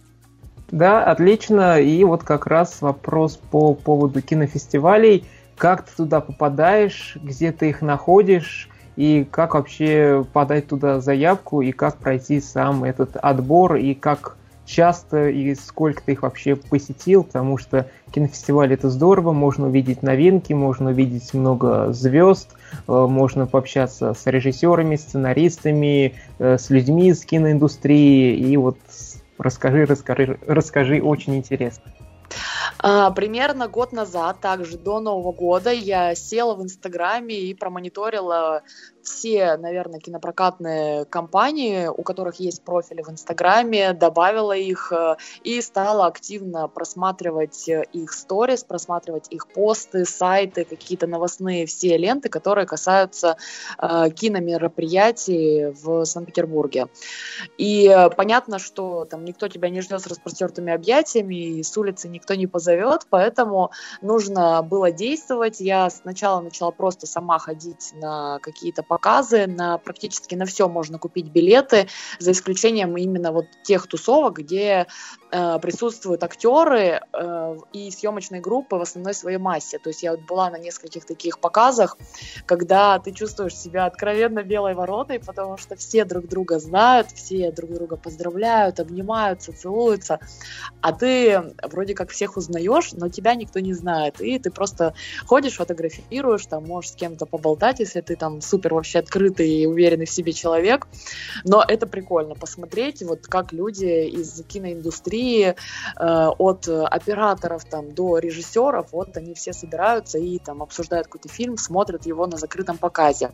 Да, отлично. И вот как раз вопрос по поводу кинофестивалей. Как ты туда попадаешь, где ты их находишь, и как вообще подать туда заявку, и как пройти сам этот отбор, и как часто и сколько ты их вообще посетил, потому что кинофестиваль это здорово, можно увидеть новинки, можно увидеть много звезд, э, можно пообщаться с режиссерами, сценаристами, э, с людьми из киноиндустрии, и вот расскажи, расскажи, расскажи, очень интересно. А, примерно год назад, также до Нового года, я села в Инстаграме и промониторила все, наверное, кинопрокатные компании, у которых есть профили в Инстаграме, добавила их э, и стала активно просматривать э, их сторис, просматривать их посты, сайты, какие-то новостные все ленты, которые касаются э, киномероприятий в Санкт-Петербурге. И э, понятно, что там никто тебя не ждет с распростертыми объятиями, и с улицы никто не позовет, поэтому нужно было действовать. Я сначала начала просто сама ходить на какие-то показы, на практически на все можно купить билеты, за исключением именно вот тех тусовок, где э, присутствуют актеры э, и съемочные группы в основной своей массе. То есть я вот была на нескольких таких показах, когда ты чувствуешь себя откровенно белой вороной, потому что все друг друга знают, все друг друга поздравляют, обнимаются, целуются, а ты вроде как всех узнаешь, но тебя никто не знает, и ты просто ходишь, фотографируешь, там можешь с кем-то поболтать, если ты там супер вообще открытый и уверенный в себе человек. Но это прикольно посмотреть, вот как люди из киноиндустрии, э, от операторов там до режиссеров, вот они все собираются и там обсуждают какой-то фильм, смотрят его на закрытом показе.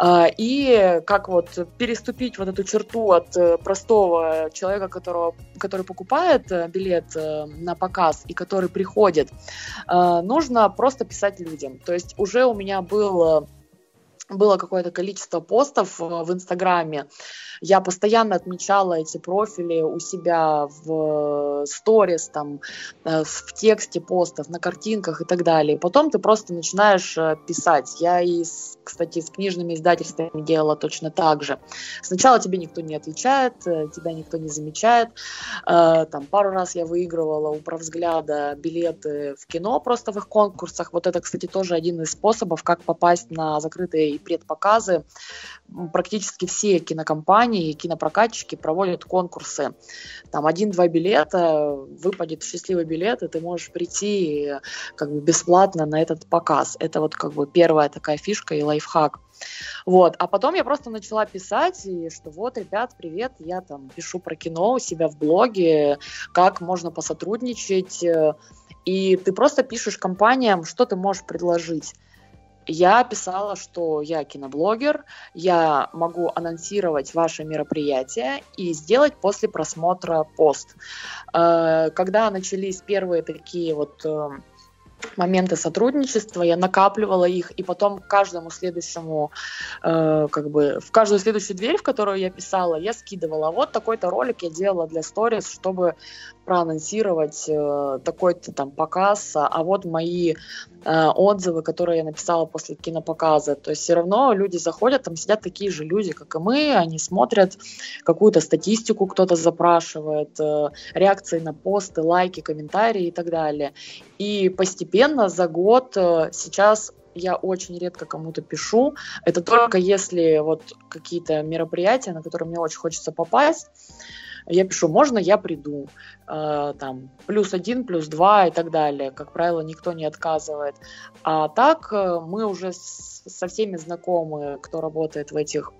Э, и как вот переступить вот эту черту от э, простого человека, которого, который покупает э, билет э, на показ и который приходит, нужно просто писать людям. То есть уже у меня был было какое-то количество постов в Инстаграме. Я постоянно отмечала эти профили у себя в сторис, там, э, в тексте постов, на картинках и так далее. Потом ты просто начинаешь э, писать. Я и, кстати, с книжными издательствами делала точно так же. Сначала тебе никто не отвечает, э, тебя никто не замечает. Там пару раз я выигрывала у правзгляда билеты в кино просто в их конкурсах. Вот это, кстати, тоже один из способов, как попасть на закрытые и предпоказы. Практически все кинокомпании и кинопрокатчики проводят конкурсы. Там один-два билета, выпадет счастливый билет, и ты можешь прийти как бы бесплатно на этот показ. Это вот как бы первая такая фишка и лайфхак. Вот, а потом я просто начала писать, и что вот, ребят, привет, я там пишу про кино у себя в блоге, как можно посотрудничать, и ты просто пишешь компаниям, что ты можешь предложить я писала, что я киноблогер, я могу анонсировать ваше мероприятие и сделать после просмотра пост. Э, когда начались первые такие вот э, моменты сотрудничества, я накапливала их, и потом каждому следующему, э, как бы, в каждую следующую дверь, в которую я писала, я скидывала. Вот такой-то ролик я делала для сторис, чтобы проанонсировать э, такой-то там показ, а вот мои э, отзывы, которые я написала после кинопоказа. То есть все равно люди заходят, там сидят такие же люди, как и мы, они смотрят какую-то статистику, кто-то запрашивает, э, реакции на посты, лайки, комментарии и так далее. И постепенно за год э, сейчас я очень редко кому-то пишу. Это только если вот какие-то мероприятия, на которые мне очень хочется попасть, я пишу, можно я приду, э, там, плюс один, плюс два и так далее. Как правило, никто не отказывает. А так э, мы уже со всеми знакомы, кто работает в этих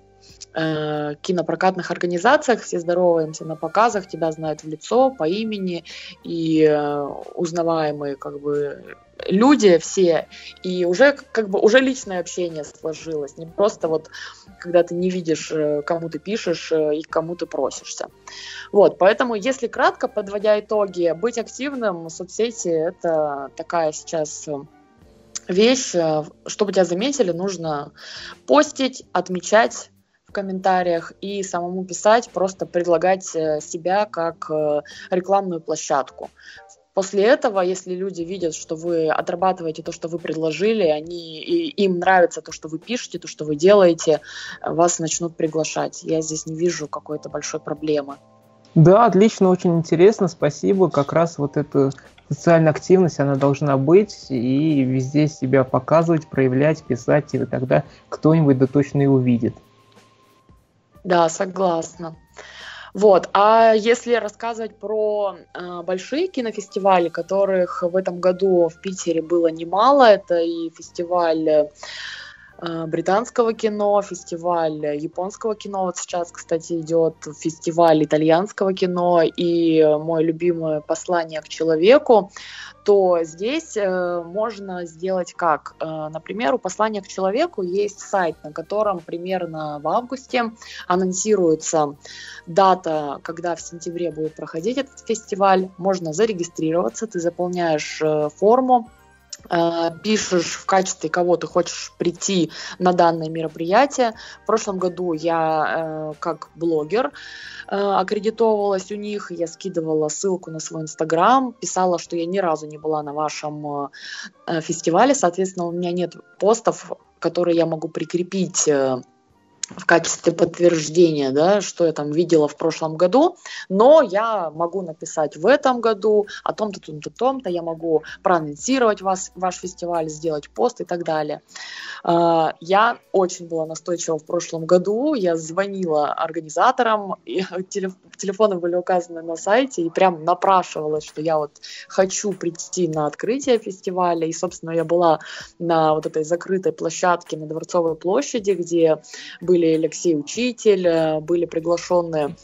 э, кинопрокатных организациях, все здороваемся на показах, тебя знают в лицо, по имени, и э, узнаваемые как бы люди все, и уже как бы уже личное общение сложилось, не просто вот когда ты не видишь, э, кому ты пишешь и кому ты просишься. Вот, поэтому, если кратко, подводя итоги, быть активным в соцсети – это такая сейчас вещь, чтобы тебя заметили, нужно постить, отмечать комментариях и самому писать, просто предлагать себя как рекламную площадку. После этого, если люди видят, что вы отрабатываете то, что вы предложили, они, и им нравится то, что вы пишете, то, что вы делаете, вас начнут приглашать. Я здесь не вижу какой-то большой проблемы. Да, отлично, очень интересно, спасибо. Как раз вот эта социальная активность, она должна быть и везде себя показывать, проявлять, писать, и тогда кто-нибудь да точно и увидит. Да, согласна. Вот. А если рассказывать про э, большие кинофестивали, которых в этом году в Питере было немало, это и фестиваль э, британского кино, фестиваль японского кино. Вот сейчас, кстати, идет фестиваль итальянского кино и мой любимое послание к человеку то здесь э, можно сделать как? Э, например, у послания к человеку есть сайт, на котором примерно в августе анонсируется дата, когда в сентябре будет проходить этот фестиваль. Можно зарегистрироваться, ты заполняешь э, форму, Э, пишешь в качестве кого ты хочешь прийти на данное мероприятие. В прошлом году я э, как блогер э, аккредитовалась у них, я скидывала ссылку на свой инстаграм, писала, что я ни разу не была на вашем фестивале, соответственно, у меня нет постов, которые я могу прикрепить в качестве подтверждения, да, что я там видела в прошлом году, но я могу написать в этом году о том-то, том-то, том-то, я могу проанонсировать вас, ваш фестиваль, сделать пост и так далее. А, я очень была настойчива в прошлом году, я звонила организаторам, и [laughs] телефоны были указаны на сайте, и прям напрашивалась, что я вот хочу прийти на открытие фестиваля, и, собственно, я была на вот этой закрытой площадке на Дворцовой площади, где были были Алексей Учитель, э, были приглашенные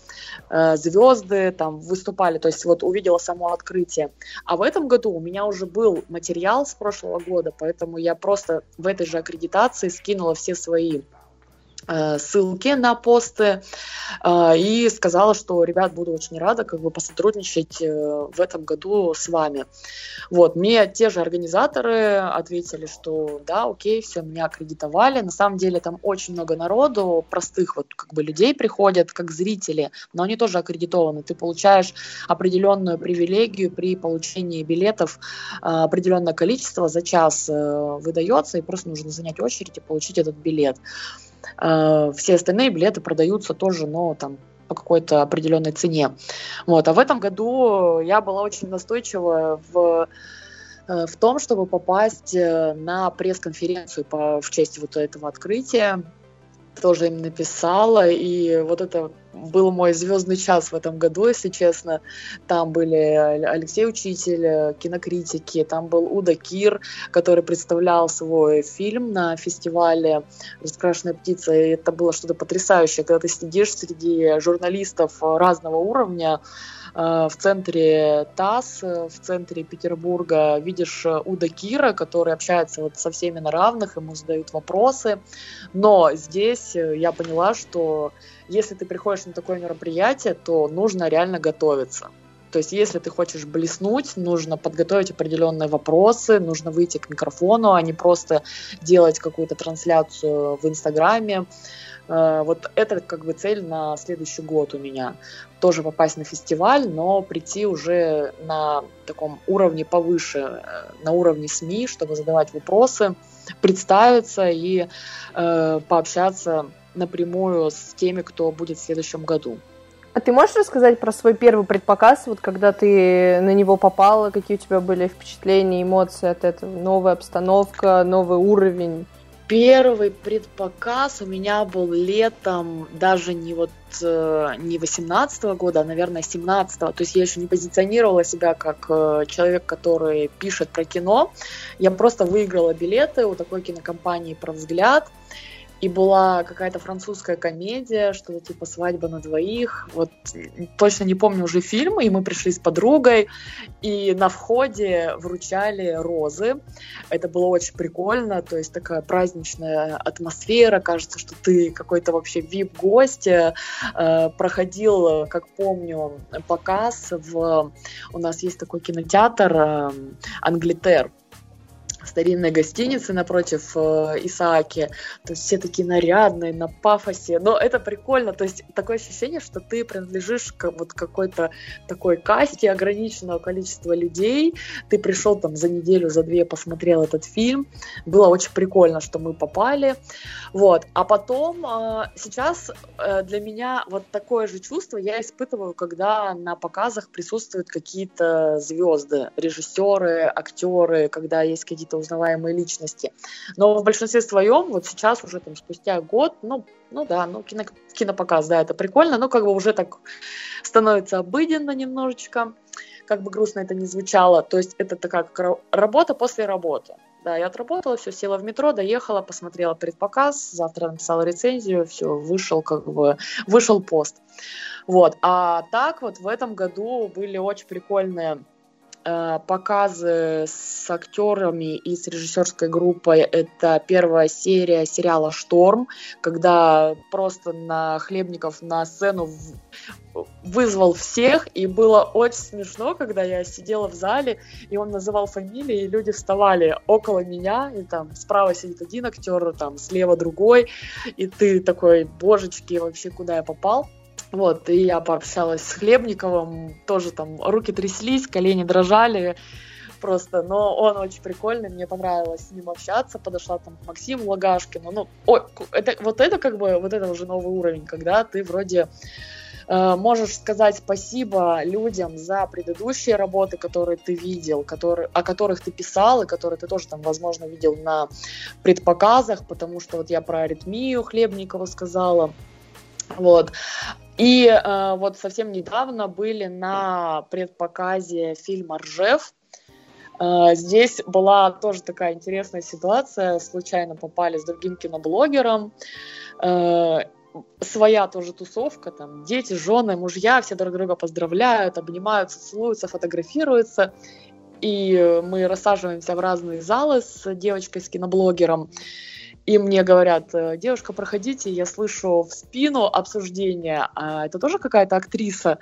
э, звезды, там выступали, то есть вот увидела само открытие. А в этом году у меня уже был материал с прошлого года, поэтому я просто в этой же аккредитации скинула все свои ссылки на посты э, и сказала, что, ребят, буду очень рада как бы посотрудничать э, в этом году с вами. Вот, мне те же организаторы ответили, что да, окей, все, меня аккредитовали. На самом деле там очень много народу, простых вот как бы людей приходят, как зрители, но они тоже аккредитованы. Ты получаешь определенную привилегию при получении билетов, определенное количество за час выдается, и просто нужно занять очередь и получить этот билет. Э, все остальные билеты продаются тоже, но там по какой-то определенной цене. Вот. А в этом году я была очень настойчива в э, в том, чтобы попасть э, на пресс-конференцию по, в честь вот этого открытия тоже им написала, и вот это был мой звездный час в этом году, если честно. Там были Алексей Учитель, кинокритики, там был Уда Кир, который представлял свой фильм на фестивале «Раскрашенная птица», и это было что-то потрясающее, когда ты сидишь среди журналистов разного уровня, в центре ТАСС, э, в центре Петербурга, видишь э, Уда Кира, который общается вот со всеми на равных, ему задают вопросы. Но здесь я поняла, что если ты приходишь на такое мероприятие, то нужно реально готовиться. То есть, если ты хочешь блеснуть, нужно подготовить определенные вопросы, нужно выйти к микрофону, а не просто делать какую-то трансляцию в Инстаграме. Э, вот это как бы цель на следующий год у меня. Тоже попасть на фестиваль, но прийти уже на таком уровне повыше, э, на уровне СМИ, чтобы задавать вопросы, представиться и э, пообщаться напрямую с теми, кто будет в следующем году. А ты можешь рассказать про свой первый предпоказ, вот когда ты на него попала, какие у тебя были впечатления, эмоции от этого, новая обстановка, новый уровень? Первый предпоказ у меня был летом, даже не вот э, не 18 -го года, а, наверное, 17 -го. То есть я еще не позиционировала себя как э, человек, который пишет про кино. Я просто выиграла билеты у такой кинокомпании про взгляд и была какая-то французская комедия, что-то типа «Свадьба на двоих». Вот точно не помню уже фильм, и мы пришли с подругой, и на входе вручали розы. Это было очень прикольно, то есть такая праздничная атмосфера, кажется, что ты какой-то вообще вип-гость. Э, проходил, как помню, показ в... У нас есть такой кинотеатр э, «Англитер», старинной гостиницы напротив э, Исааки. То есть все такие нарядные, на пафосе. Но это прикольно. То есть такое ощущение, что ты принадлежишь к вот какой-то такой касте ограниченного количества людей. Ты пришел там за неделю, за две, посмотрел этот фильм. Было очень прикольно, что мы попали. Вот. А потом э, сейчас э, для меня вот такое же чувство я испытываю, когда на показах присутствуют какие-то звезды, режиссеры, актеры, когда есть какие-то какие-то узнаваемые личности. Но в большинстве своем, вот сейчас уже там спустя год, ну, ну да, ну кино, кинопоказ, да, это прикольно, но как бы уже так становится обыденно немножечко, как бы грустно это не звучало. То есть это такая как работа после работы. Да, я отработала, все, села в метро, доехала, посмотрела предпоказ, завтра написала рецензию, все, вышел как бы, вышел пост. Вот, а так вот в этом году были очень прикольные показы с актерами и с режиссерской группой. Это первая серия сериала «Шторм», когда просто на Хлебников на сцену вызвал всех, и было очень смешно, когда я сидела в зале, и он называл фамилии, и люди вставали около меня, и там справа сидит один актер, там слева другой, и ты такой, божечки, вообще куда я попал? Вот, и я пообщалась с Хлебниковым, тоже там руки тряслись, колени дрожали просто, но он очень прикольный, мне понравилось с ним общаться, подошла там к Максиму Лагашкину, ну, ой, это, вот это как бы, вот это уже новый уровень, когда ты вроде э, можешь сказать спасибо людям за предыдущие работы, которые ты видел, которые, о которых ты писал, и которые ты тоже там, возможно, видел на предпоказах, потому что вот я про аритмию Хлебникова сказала, вот. И э, вот совсем недавно были на предпоказе фильма «Ржев». Э, здесь была тоже такая интересная ситуация. Случайно попали с другим киноблогером. Э, своя тоже тусовка, там дети, жены, мужья, все друг друга поздравляют, обнимаются, целуются, фотографируются. И мы рассаживаемся в разные залы с девочкой, с киноблогером. И мне говорят, «Э, девушка, проходите, я слышу в спину обсуждение, а это тоже какая-то актриса.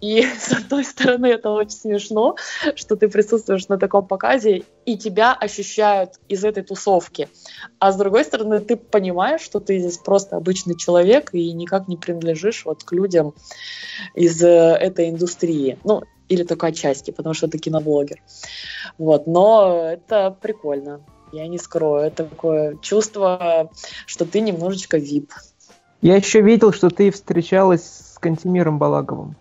И [laughs] с одной стороны это очень смешно, что ты присутствуешь на таком показе, и тебя ощущают из этой тусовки. А с другой стороны, ты понимаешь, что ты здесь просто обычный человек и никак не принадлежишь вот к людям из э, этой индустрии. Ну, или только отчасти, потому что ты киноблогер. Вот, но это прикольно. Я не скрою, такое чувство, что ты немножечко VIP. Я еще видел, что ты встречалась с Кантимиром Балаговым.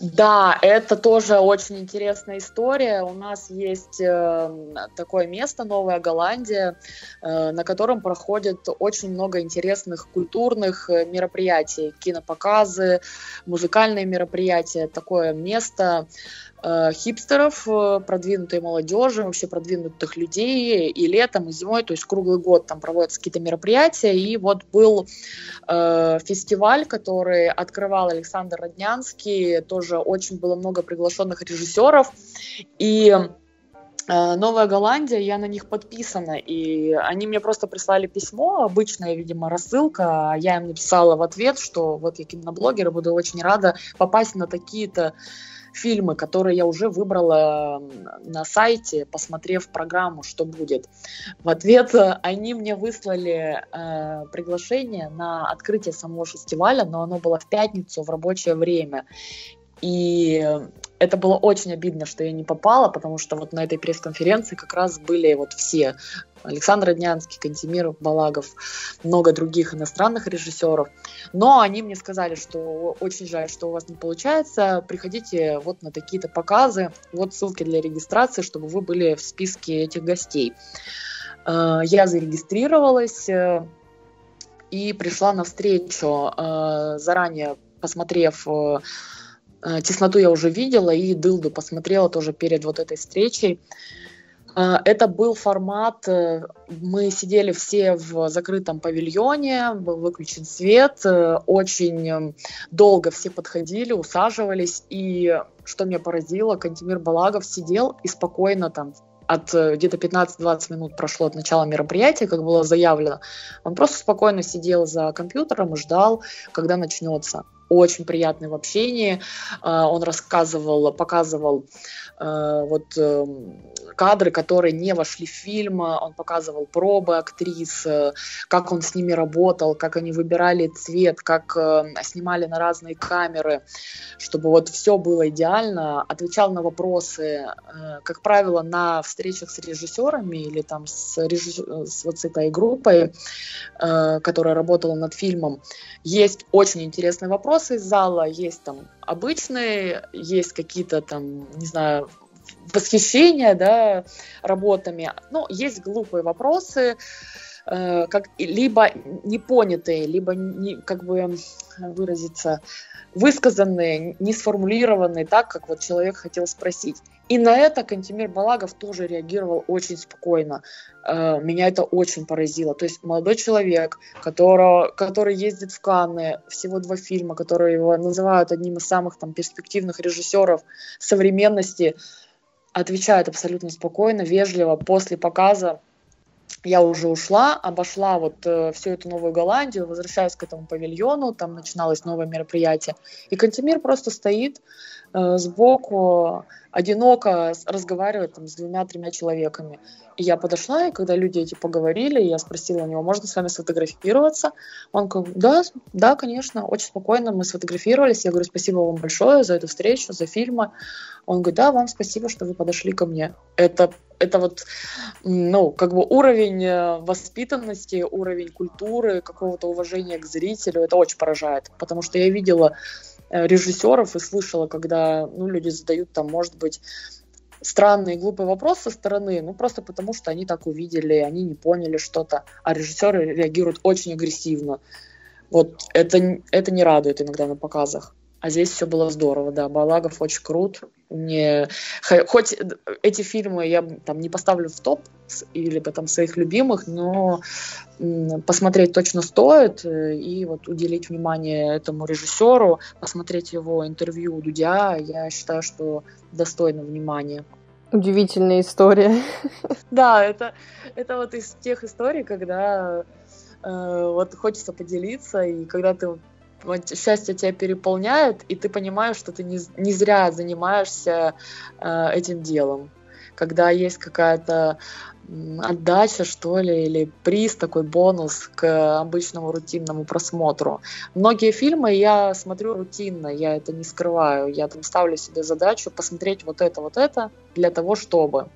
Да, это тоже очень интересная история. У нас есть э, такое место, Новая Голландия, э, на котором проходит очень много интересных культурных э, мероприятий, кинопоказы, музыкальные мероприятия. Такое место Э, хипстеров, э, продвинутой молодежи, вообще продвинутых людей и летом, и зимой, то есть круглый год там проводятся какие-то мероприятия. И вот был э, фестиваль, который открывал Александр Роднянский, тоже очень было много приглашенных режиссеров. И э, Новая Голландия, я на них подписана, и они мне просто прислали письмо, обычная, видимо, рассылка, а я им написала в ответ, что вот я киноблогер, буду очень рада попасть на такие-то фильмы, которые я уже выбрала на сайте, посмотрев программу, что будет. В ответ э, они мне выслали э, приглашение на открытие самого фестиваля, но оно было в пятницу в рабочее время. И это было очень обидно, что я не попала, потому что вот на этой пресс-конференции как раз были вот все Александр Днянский, Кантемир Балагов, много других иностранных режиссеров. Но они мне сказали, что очень жаль, что у вас не получается, приходите вот на такие-то показы, вот ссылки для регистрации, чтобы вы были в списке этих гостей. Э, я зарегистрировалась э, и пришла на встречу, э, заранее посмотрев Тесноту я уже видела и Дылду посмотрела тоже перед вот этой встречей. А, это был формат, э, мы сидели все в закрытом павильоне, был выключен свет, э, очень эм, долго все подходили, усаживались, и что меня поразило, Кантимир Балагов сидел и спокойно там от э, где-то 15-20 минут прошло от начала мероприятия, как было заявлено, он просто спокойно сидел за компьютером и ждал, когда начнется. Очень приятный в общении. А, он рассказывал, показывал вот эм, кадры, которые не вошли в фильм, он показывал пробы актрис, э, как он с ними работал, как они выбирали цвет, как э, снимали на разные камеры, чтобы вот все было идеально, отвечал на вопросы, э, как правило, на встречах с режиссерами или там с, режиссер... с вот с этой группой, которая работала над фильмом, есть очень интересные вопросы из зала, есть там обычные, есть какие-то там, не знаю, восхищение да, работами. Ну, есть глупые вопросы, э, как, либо непонятые, либо не, как бы выразиться, высказанные, не сформулированные так, как вот человек хотел спросить. И на это Кантимир Балагов тоже реагировал очень спокойно. Э, меня это очень поразило. То есть молодой человек, которого, который ездит в Канны, всего два фильма, которые его называют одним из самых там, перспективных режиссеров современности, отвечает абсолютно спокойно, вежливо. После показа я уже ушла, обошла вот э, всю эту Новую Голландию, возвращаюсь к этому павильону, там начиналось новое мероприятие. И Кантемир просто стоит сбоку, одиноко разговаривает там, с двумя-тремя человеками. И я подошла, и когда люди эти поговорили, я спросила у него, можно с вами сфотографироваться? Он говорит, да, да, конечно, очень спокойно мы сфотографировались. Я говорю, спасибо вам большое за эту встречу, за фильмы. Он говорит, да, вам спасибо, что вы подошли ко мне. Это, это вот, ну, как бы уровень э, воспитанности, уровень культуры, какого-то уважения к зрителю, это очень поражает. Потому что я видела э, режиссеров и слышала, когда ну, люди задают там, может быть, странный и глупый вопрос со стороны, ну просто потому, что они так увидели, они не поняли что-то, а режиссеры реагируют очень агрессивно. Вот это, это не радует иногда на показах. А здесь все было здорово, да. Балагов очень крут. Мне... Хоть эти фильмы я там не поставлю в топ или там своих любимых, но посмотреть точно стоит. Э, и вот уделить внимание этому режиссеру, посмотреть его интервью у Дудя, я считаю, что достойно внимания. Удивительная история. [laughs] Да, это, это вот из тех историй, когда э, вот хочется поделиться, и когда ты счастье тебя переполняет, и ты понимаешь, что ты не, не зря занимаешься э, этим делом. Когда есть какая-то отдача, что ли, или приз, такой бонус к обычному рутинному просмотру. Многие фильмы я смотрю рутинно, я это не скрываю. Я там ставлю себе задачу посмотреть вот это, вот это для того, чтобы.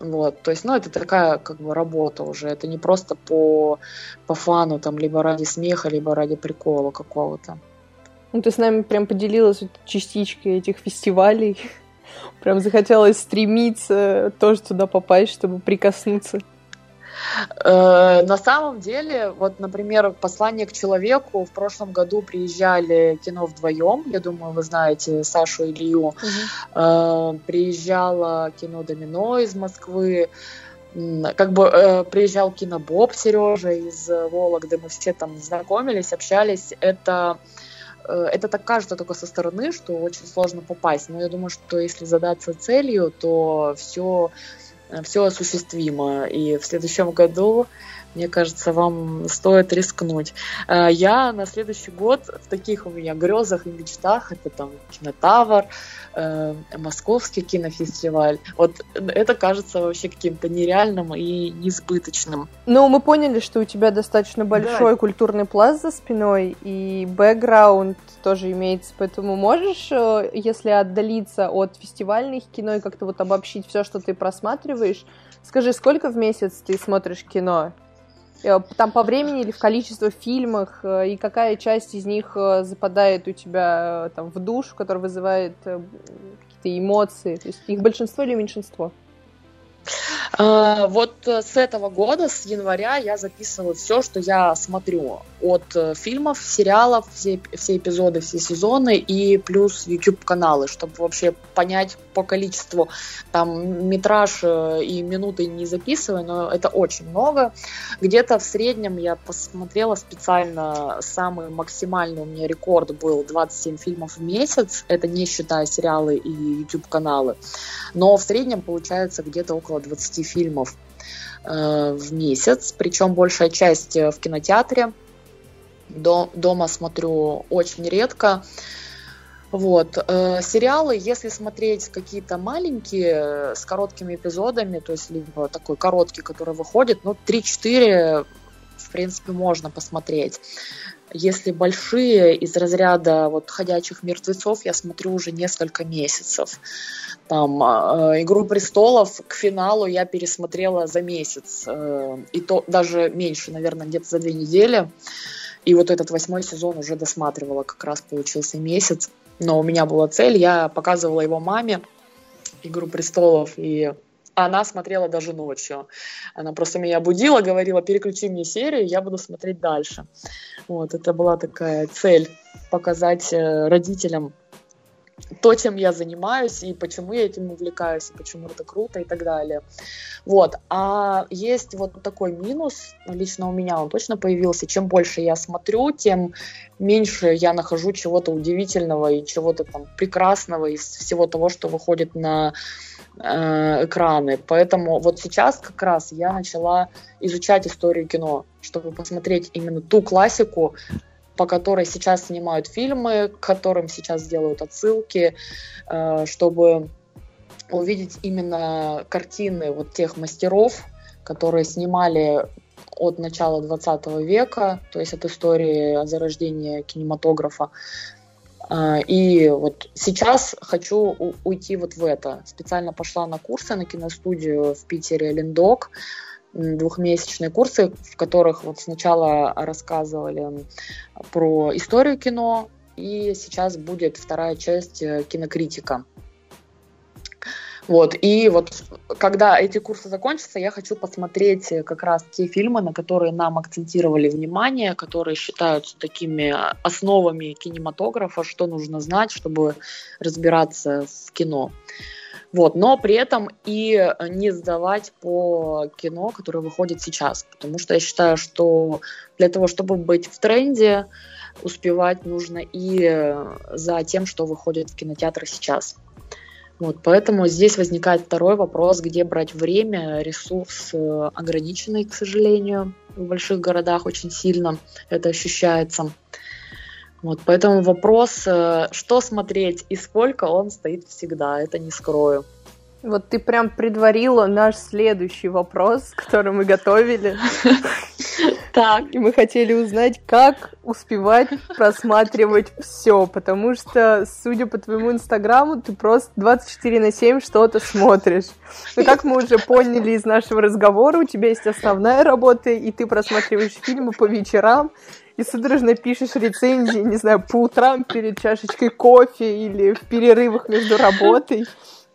Вот, то есть, ну, это такая, как бы, работа уже. Это не просто по, по фану, там, либо ради смеха, либо ради прикола какого-то. Ну, ты с нами прям поделилась частичкой этих фестивалей. [laughs] Прям захотелось стремиться тоже туда попасть, чтобы прикоснуться. Э, на самом деле, вот, например, «Послание к человеку» в прошлом году приезжали кино вдвоем, я думаю, вы знаете Сашу Илью, угу. приезжало кино «Домино» из Москвы, как бы э, приезжал кино Боб Сережа из Вологды, мы все там знакомились, общались, это это так кажется только со стороны, что очень сложно попасть. Но я думаю, что если задаться целью, то все все осуществимо. И в следующем году, мне кажется, вам стоит рискнуть. Э, я на следующий год в таких у меня грезах и мечтах, это там кинотавр, э, московский кинофестиваль. Вот это кажется вообще каким-то нереальным и несбыточным. Ну, мы поняли, что у тебя достаточно большой да. культурный пласт за спиной, и бэкграунд тоже имеется, поэтому можешь, э, если отдалиться от фестивальных кино и как-то вот обобщить все, что ты просматриваешь, скажи, сколько в месяц ты смотришь кино? Э, там по времени или в количество фильмах, э, и какая часть из них западает у тебя там в душу, которая вызывает какие-то эмоции? То есть их большинство или меньшинство? А, вот э, с этого года, с января, я записываю все, что я смотрю. От э, фильмов, сериалов, все, все эпизоды, все сезоны и плюс YouTube-каналы, чтобы вообще понять по количеству. Там метраж э, и минуты не записываю, но это очень много. Где-то в среднем я посмотрела специально, самый максимальный у меня рекорд был 27 фильмов в месяц. Это не считая сериалы и YouTube-каналы. Но в среднем получается где-то около 20 фильмов э, в месяц, причем большая часть э, в кинотеатре. дома смотрю очень редко. Вот. Э, сериалы, если смотреть какие-то маленькие с короткими эпизодами, то есть либо такой короткий, который выходит, ну, 3-4 в принципе можно посмотреть. Если большие из разряда вот ходячих мертвецов, я смотрю уже несколько месяцев. Там э, Игру престолов к финалу я пересмотрела за месяц, э, и то даже меньше, наверное, где-то за две недели. И вот этот восьмой сезон уже досматривала, как раз получился месяц. Но у меня была цель, я показывала его маме Игру престолов, и она смотрела даже ночью. Она просто меня будила, говорила, переключи мне серию, я буду смотреть дальше. Вот, это была такая цель показать э, родителям то, чем я занимаюсь, и почему я этим увлекаюсь, и почему это круто, и так далее. Вот. А есть вот такой минус, лично у меня он точно появился. Чем больше я смотрю, тем меньше я нахожу чего-то удивительного и чего-то там прекрасного из всего того, что выходит на Э, экраны. Поэтому вот сейчас как раз я начала изучать историю кино, чтобы посмотреть именно ту классику, по которой сейчас снимают фильмы, к которым сейчас делают отсылки, э, чтобы увидеть именно картины вот тех мастеров, которые снимали от начала 20 века, то есть от истории зарождения кинематографа и вот сейчас хочу уйти вот в это. Специально пошла на курсы на киностудию в Питере Линдок, двухмесячные курсы, в которых вот сначала рассказывали про историю кино, и сейчас будет вторая часть э, кинокритика. Вот, и вот когда эти курсы закончатся, я хочу посмотреть э, как раз те фильмы, на которые нам акцентировали внимание, которые считаются такими основами кинематографа, что нужно знать, чтобы разбираться в кино. Вот, но при этом и не сдавать по кино, которое выходит сейчас, потому что я считаю, что для того, чтобы быть в тренде, успевать нужно и за тем, что выходит в кинотеатры сейчас. Вот, поэтому здесь возникает второй вопрос, где брать время, ресурс э, ограниченный, к сожалению, в больших городах очень сильно это ощущается. Вот, поэтому вопрос, э, что смотреть и сколько, он стоит всегда, это не скрою. Вот ты прям предварила наш следующий вопрос, [laughs] который мы готовили. [laughs] Так. И мы хотели узнать, как успевать просматривать все, потому что, судя по твоему инстаграму, ты просто 24 на 7 что-то смотришь. Но как мы уже поняли из нашего разговора, у тебя есть основная работа, и ты просматриваешь фильмы по вечерам, и судорожно пишешь рецензии, не знаю, по утрам перед чашечкой кофе или в перерывах между работой.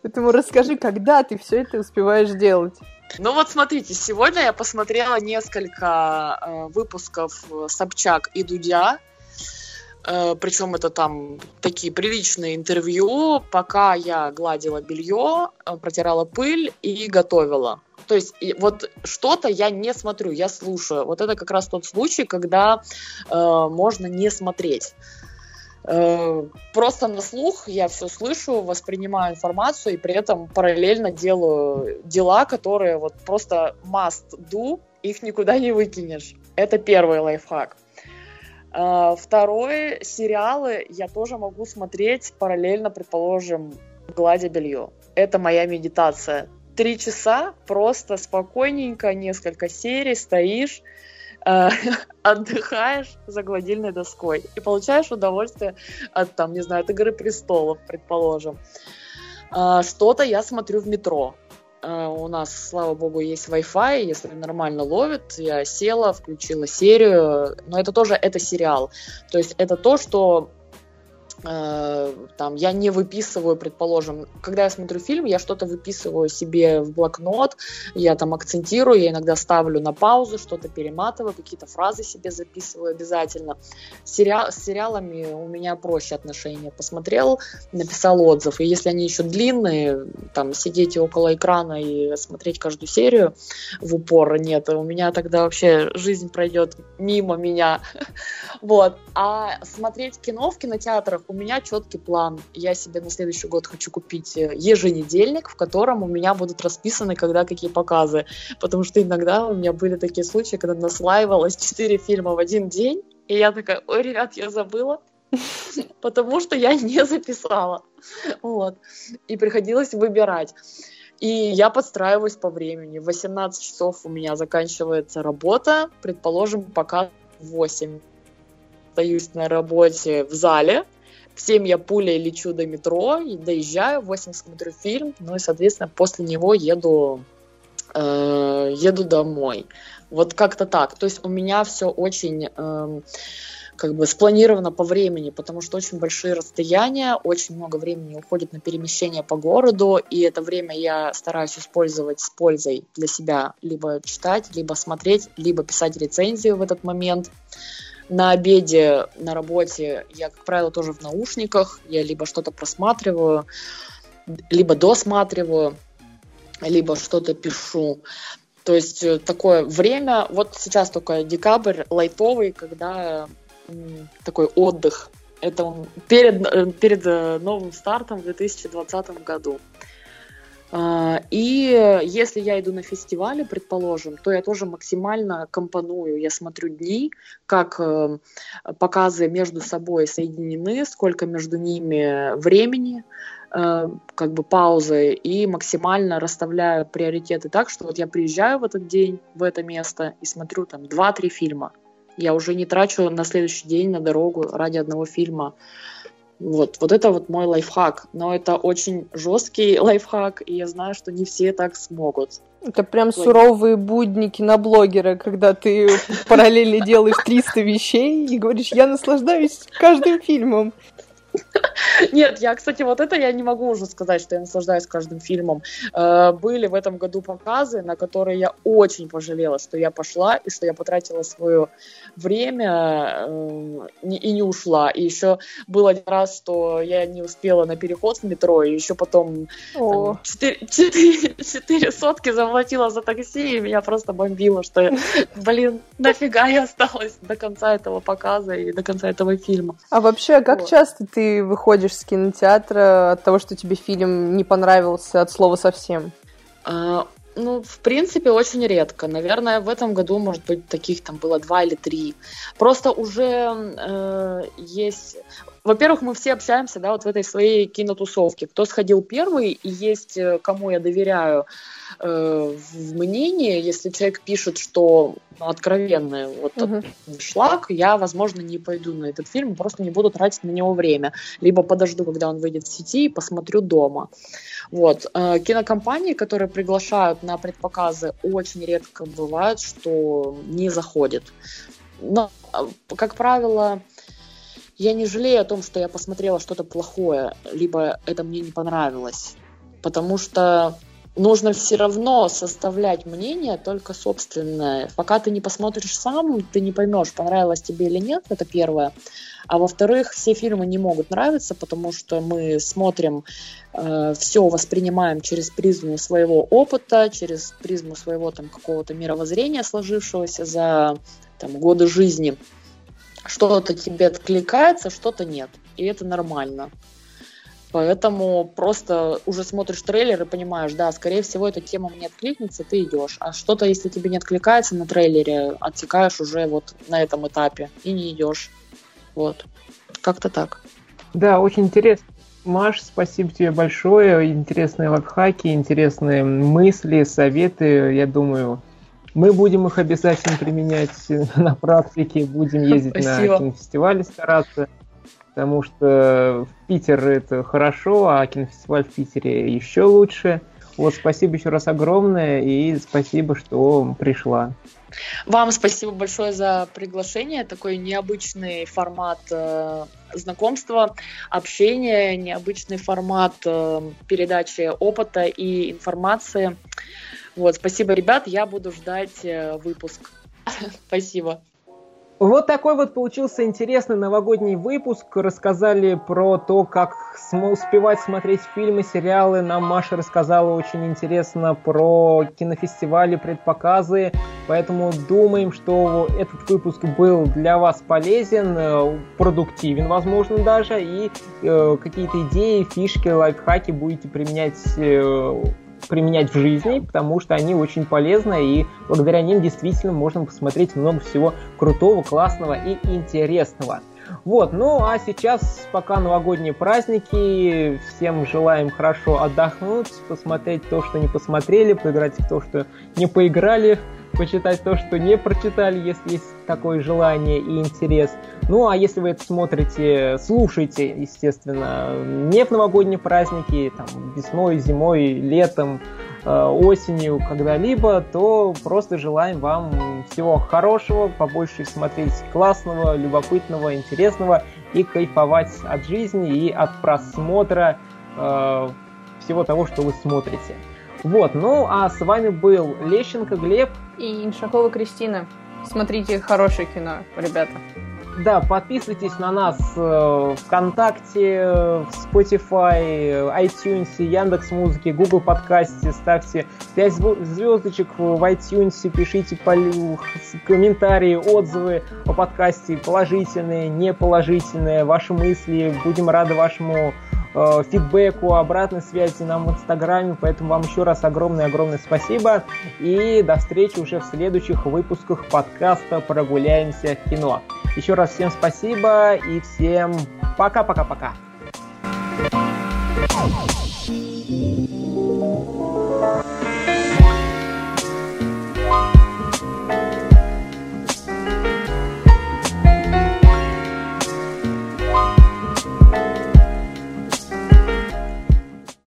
Поэтому расскажи, когда ты все это успеваешь делать? Ну вот смотрите, сегодня я посмотрела несколько э, выпусков Собчак и Дудя. Э, причем это там такие приличные интервью, пока я гладила белье, э, протирала пыль и готовила. То есть вот что-то я не смотрю, я слушаю. Вот это как раз тот случай, когда э, можно не смотреть. Э, просто на слух я все слышу, воспринимаю информацию и при этом параллельно делаю дела, которые вот просто must do, их никуда не выкинешь. Это первый лайфхак. Э, второй, сериалы я тоже могу смотреть параллельно, предположим, гладя белье. Это моя медитация. Три часа просто спокойненько, несколько серий, стоишь, э, [laughs] отдыхаешь за гладильной доской и получаешь удовольствие от, там, не знаю, от «Игры престолов», предположим. Э, что-то я смотрю в метро. Э, у нас, слава богу, есть Wi-Fi, если нормально ловит, я села, включила серию, но это тоже, это сериал. То есть это то, что там, я не выписываю, предположим, когда я смотрю фильм, я что-то выписываю себе в блокнот, я там акцентирую, я иногда ставлю на паузу, что-то перематываю, какие-то фразы себе записываю обязательно. Сериал, с сериалами у меня проще отношения. Посмотрел, написал отзыв, и если они еще длинные, там, сидеть около экрана и смотреть каждую серию в упор, нет, у меня тогда вообще жизнь пройдет мимо меня. [laughs] Вот. А смотреть кино в кинотеатрах у меня четкий план. Я себе на следующий год хочу купить э, еженедельник, в котором у меня будут расписаны, когда какие показы. Потому что иногда у меня были такие случаи, когда наслаивалось 4 фильма в один день, и я такая, ой, ребят, я забыла, потому что я не записала. Вот. И приходилось выбирать. И я подстраиваюсь по времени. В 18 часов у меня заканчивается работа, предположим, пока 8. Остаюсь на работе в зале, в 7 я пулей лечу до метро, и доезжаю, в 8 смотрю фильм, ну и, соответственно, после него еду, э, еду домой. Вот как-то так. То есть у меня все очень... Э, как бы спланировано по времени, потому что очень большие расстояния, очень много времени уходит на перемещение по городу, и это время я стараюсь использовать с пользой для себя, либо читать, либо смотреть, либо писать рецензию в этот момент. На обеде, на работе я, как правило, тоже в наушниках. Я либо что-то просматриваю, либо досматриваю, либо что-то пишу. То есть э, такое время, вот сейчас только декабрь лайтовый, когда такой отдых. Это перед, э, перед э, новым стартом в 2020 году. А, и если я иду на фестивале, предположим, то я тоже максимально компоную. Я смотрю дни, как э, показы между собой соединены, сколько между ними времени, э, как бы паузы, и максимально расставляю приоритеты так, что вот я приезжаю в этот день, в это место и смотрю там 2-3 фильма. Я уже не трачу на следующий день на дорогу ради одного фильма. Вот, вот это вот мой лайфхак. Но это очень жесткий [laughs] лайфхак, и я знаю, что не все так смогут. Это прям Блогер. суровые будники на блогера, когда ты [laughs] параллельно делаешь 300 вещей и говоришь, я наслаждаюсь каждым фильмом. Нет, я, кстати, вот это я не могу уже сказать, что я наслаждаюсь каждым фильмом. Э, были в этом году показы, на которые я очень пожалела, что я пошла и что я потратила свое время э, и не ушла. И еще был один раз, что я не успела на переход в метро, и еще потом там, 4, 4, 4 сотки заплатила за такси, и меня просто бомбило, что, блин, нафига я осталась до конца этого показа и до конца этого фильма. А вообще, как вот. часто ты выходишь уходишь с кинотеатра от того, что тебе фильм не понравился от слова совсем? А, ну, в принципе, очень редко. Наверное, в этом году, может быть, таких там было два или три. Просто уже э, есть... Во-первых, мы все общаемся, да, вот в этой своей кинотусовке. Кто сходил первый, и есть э, кому я доверяю э, в мнении, если человек пишет, что ну, откровенный вот uh-huh. шлак, я, возможно, не пойду на этот фильм, просто не буду тратить на него время. Либо подожду, когда он выйдет в сети, и посмотрю дома. Вот. Э, кинокомпании, которые приглашают на предпоказы, очень редко бывает, что не заходит. Но, э, как правило, я не жалею о том, что я посмотрела что-то плохое, либо это мне не понравилось. Потому что нужно все равно составлять мнение только собственное. Пока ты не посмотришь сам, ты не поймешь, понравилось тебе или нет, это первое. А во-вторых, все фильмы не могут нравиться, потому что мы смотрим, э, все воспринимаем через призму своего опыта, через призму своего там какого-то мировоззрения, сложившегося за там, годы жизни. Что-то тебе откликается, что-то нет. И это нормально. Поэтому просто уже смотришь трейлер и понимаешь, да, скорее всего, эта тема мне откликнется, ты идешь. А что-то, если тебе не откликается на трейлере, отсекаешь уже вот на этом этапе и не идешь. Вот. Как-то так. Да, очень интересно. Маш, спасибо тебе большое. Интересные лайфхаки, интересные мысли, советы. Я думаю, мы будем их обязательно применять [laughs] на практике, будем ездить Спасибо. на кинофестивали, стараться потому что в Питер это хорошо, а кинофестиваль в Питере еще лучше. Вот спасибо еще раз огромное и спасибо, что пришла. Вам спасибо большое за приглашение. Такой необычный формат э, знакомства, общения, необычный формат э, передачи опыта и информации. Вот, спасибо, ребят. Я буду ждать э, выпуск. [laughs] спасибо. Вот такой вот получился интересный новогодний выпуск. Рассказали про то, как успевать смотреть фильмы, сериалы. Нам Маша рассказала очень интересно про кинофестивали, предпоказы. Поэтому думаем, что этот выпуск был для вас полезен, э, продуктивен, возможно, даже. И э, какие-то идеи, фишки, лайфхаки будете применять э, применять в жизни, потому что они очень полезны, и благодаря ним действительно можно посмотреть много всего крутого, классного и интересного. Вот, ну а сейчас, пока новогодние праздники, всем желаем хорошо отдохнуть, посмотреть то, что не посмотрели, поиграть в то, что не поиграли, почитать то, что не прочитали, если есть такое желание и интерес. Ну, а если вы это смотрите, слушайте, естественно, не в новогодние праздники, там, весной, зимой, летом, э, осенью, когда-либо, то просто желаем вам всего хорошего, побольше смотреть классного, любопытного, интересного и кайфовать от жизни и от просмотра э, всего того, что вы смотрите. Вот, ну а с вами был Лещенко Глеб и Иншакова Кристина. Смотрите хорошее кино, ребята. Да, подписывайтесь на нас э, ВКонтакте, в Spotify, iTunes, Яндекс Музыки, Google подкасте, ставьте 5 звездочек в iTunes, пишите комментарии, отзывы о подкасте, положительные, неположительные, ваши мысли. Будем рады вашему э, фидбэку, обратной связи нам в Инстаграме. Поэтому вам еще раз огромное-огромное спасибо. И до встречи уже в следующих выпусках подкаста «Прогуляемся в кино». Еще раз всем спасибо и всем пока-пока-пока. Thank you.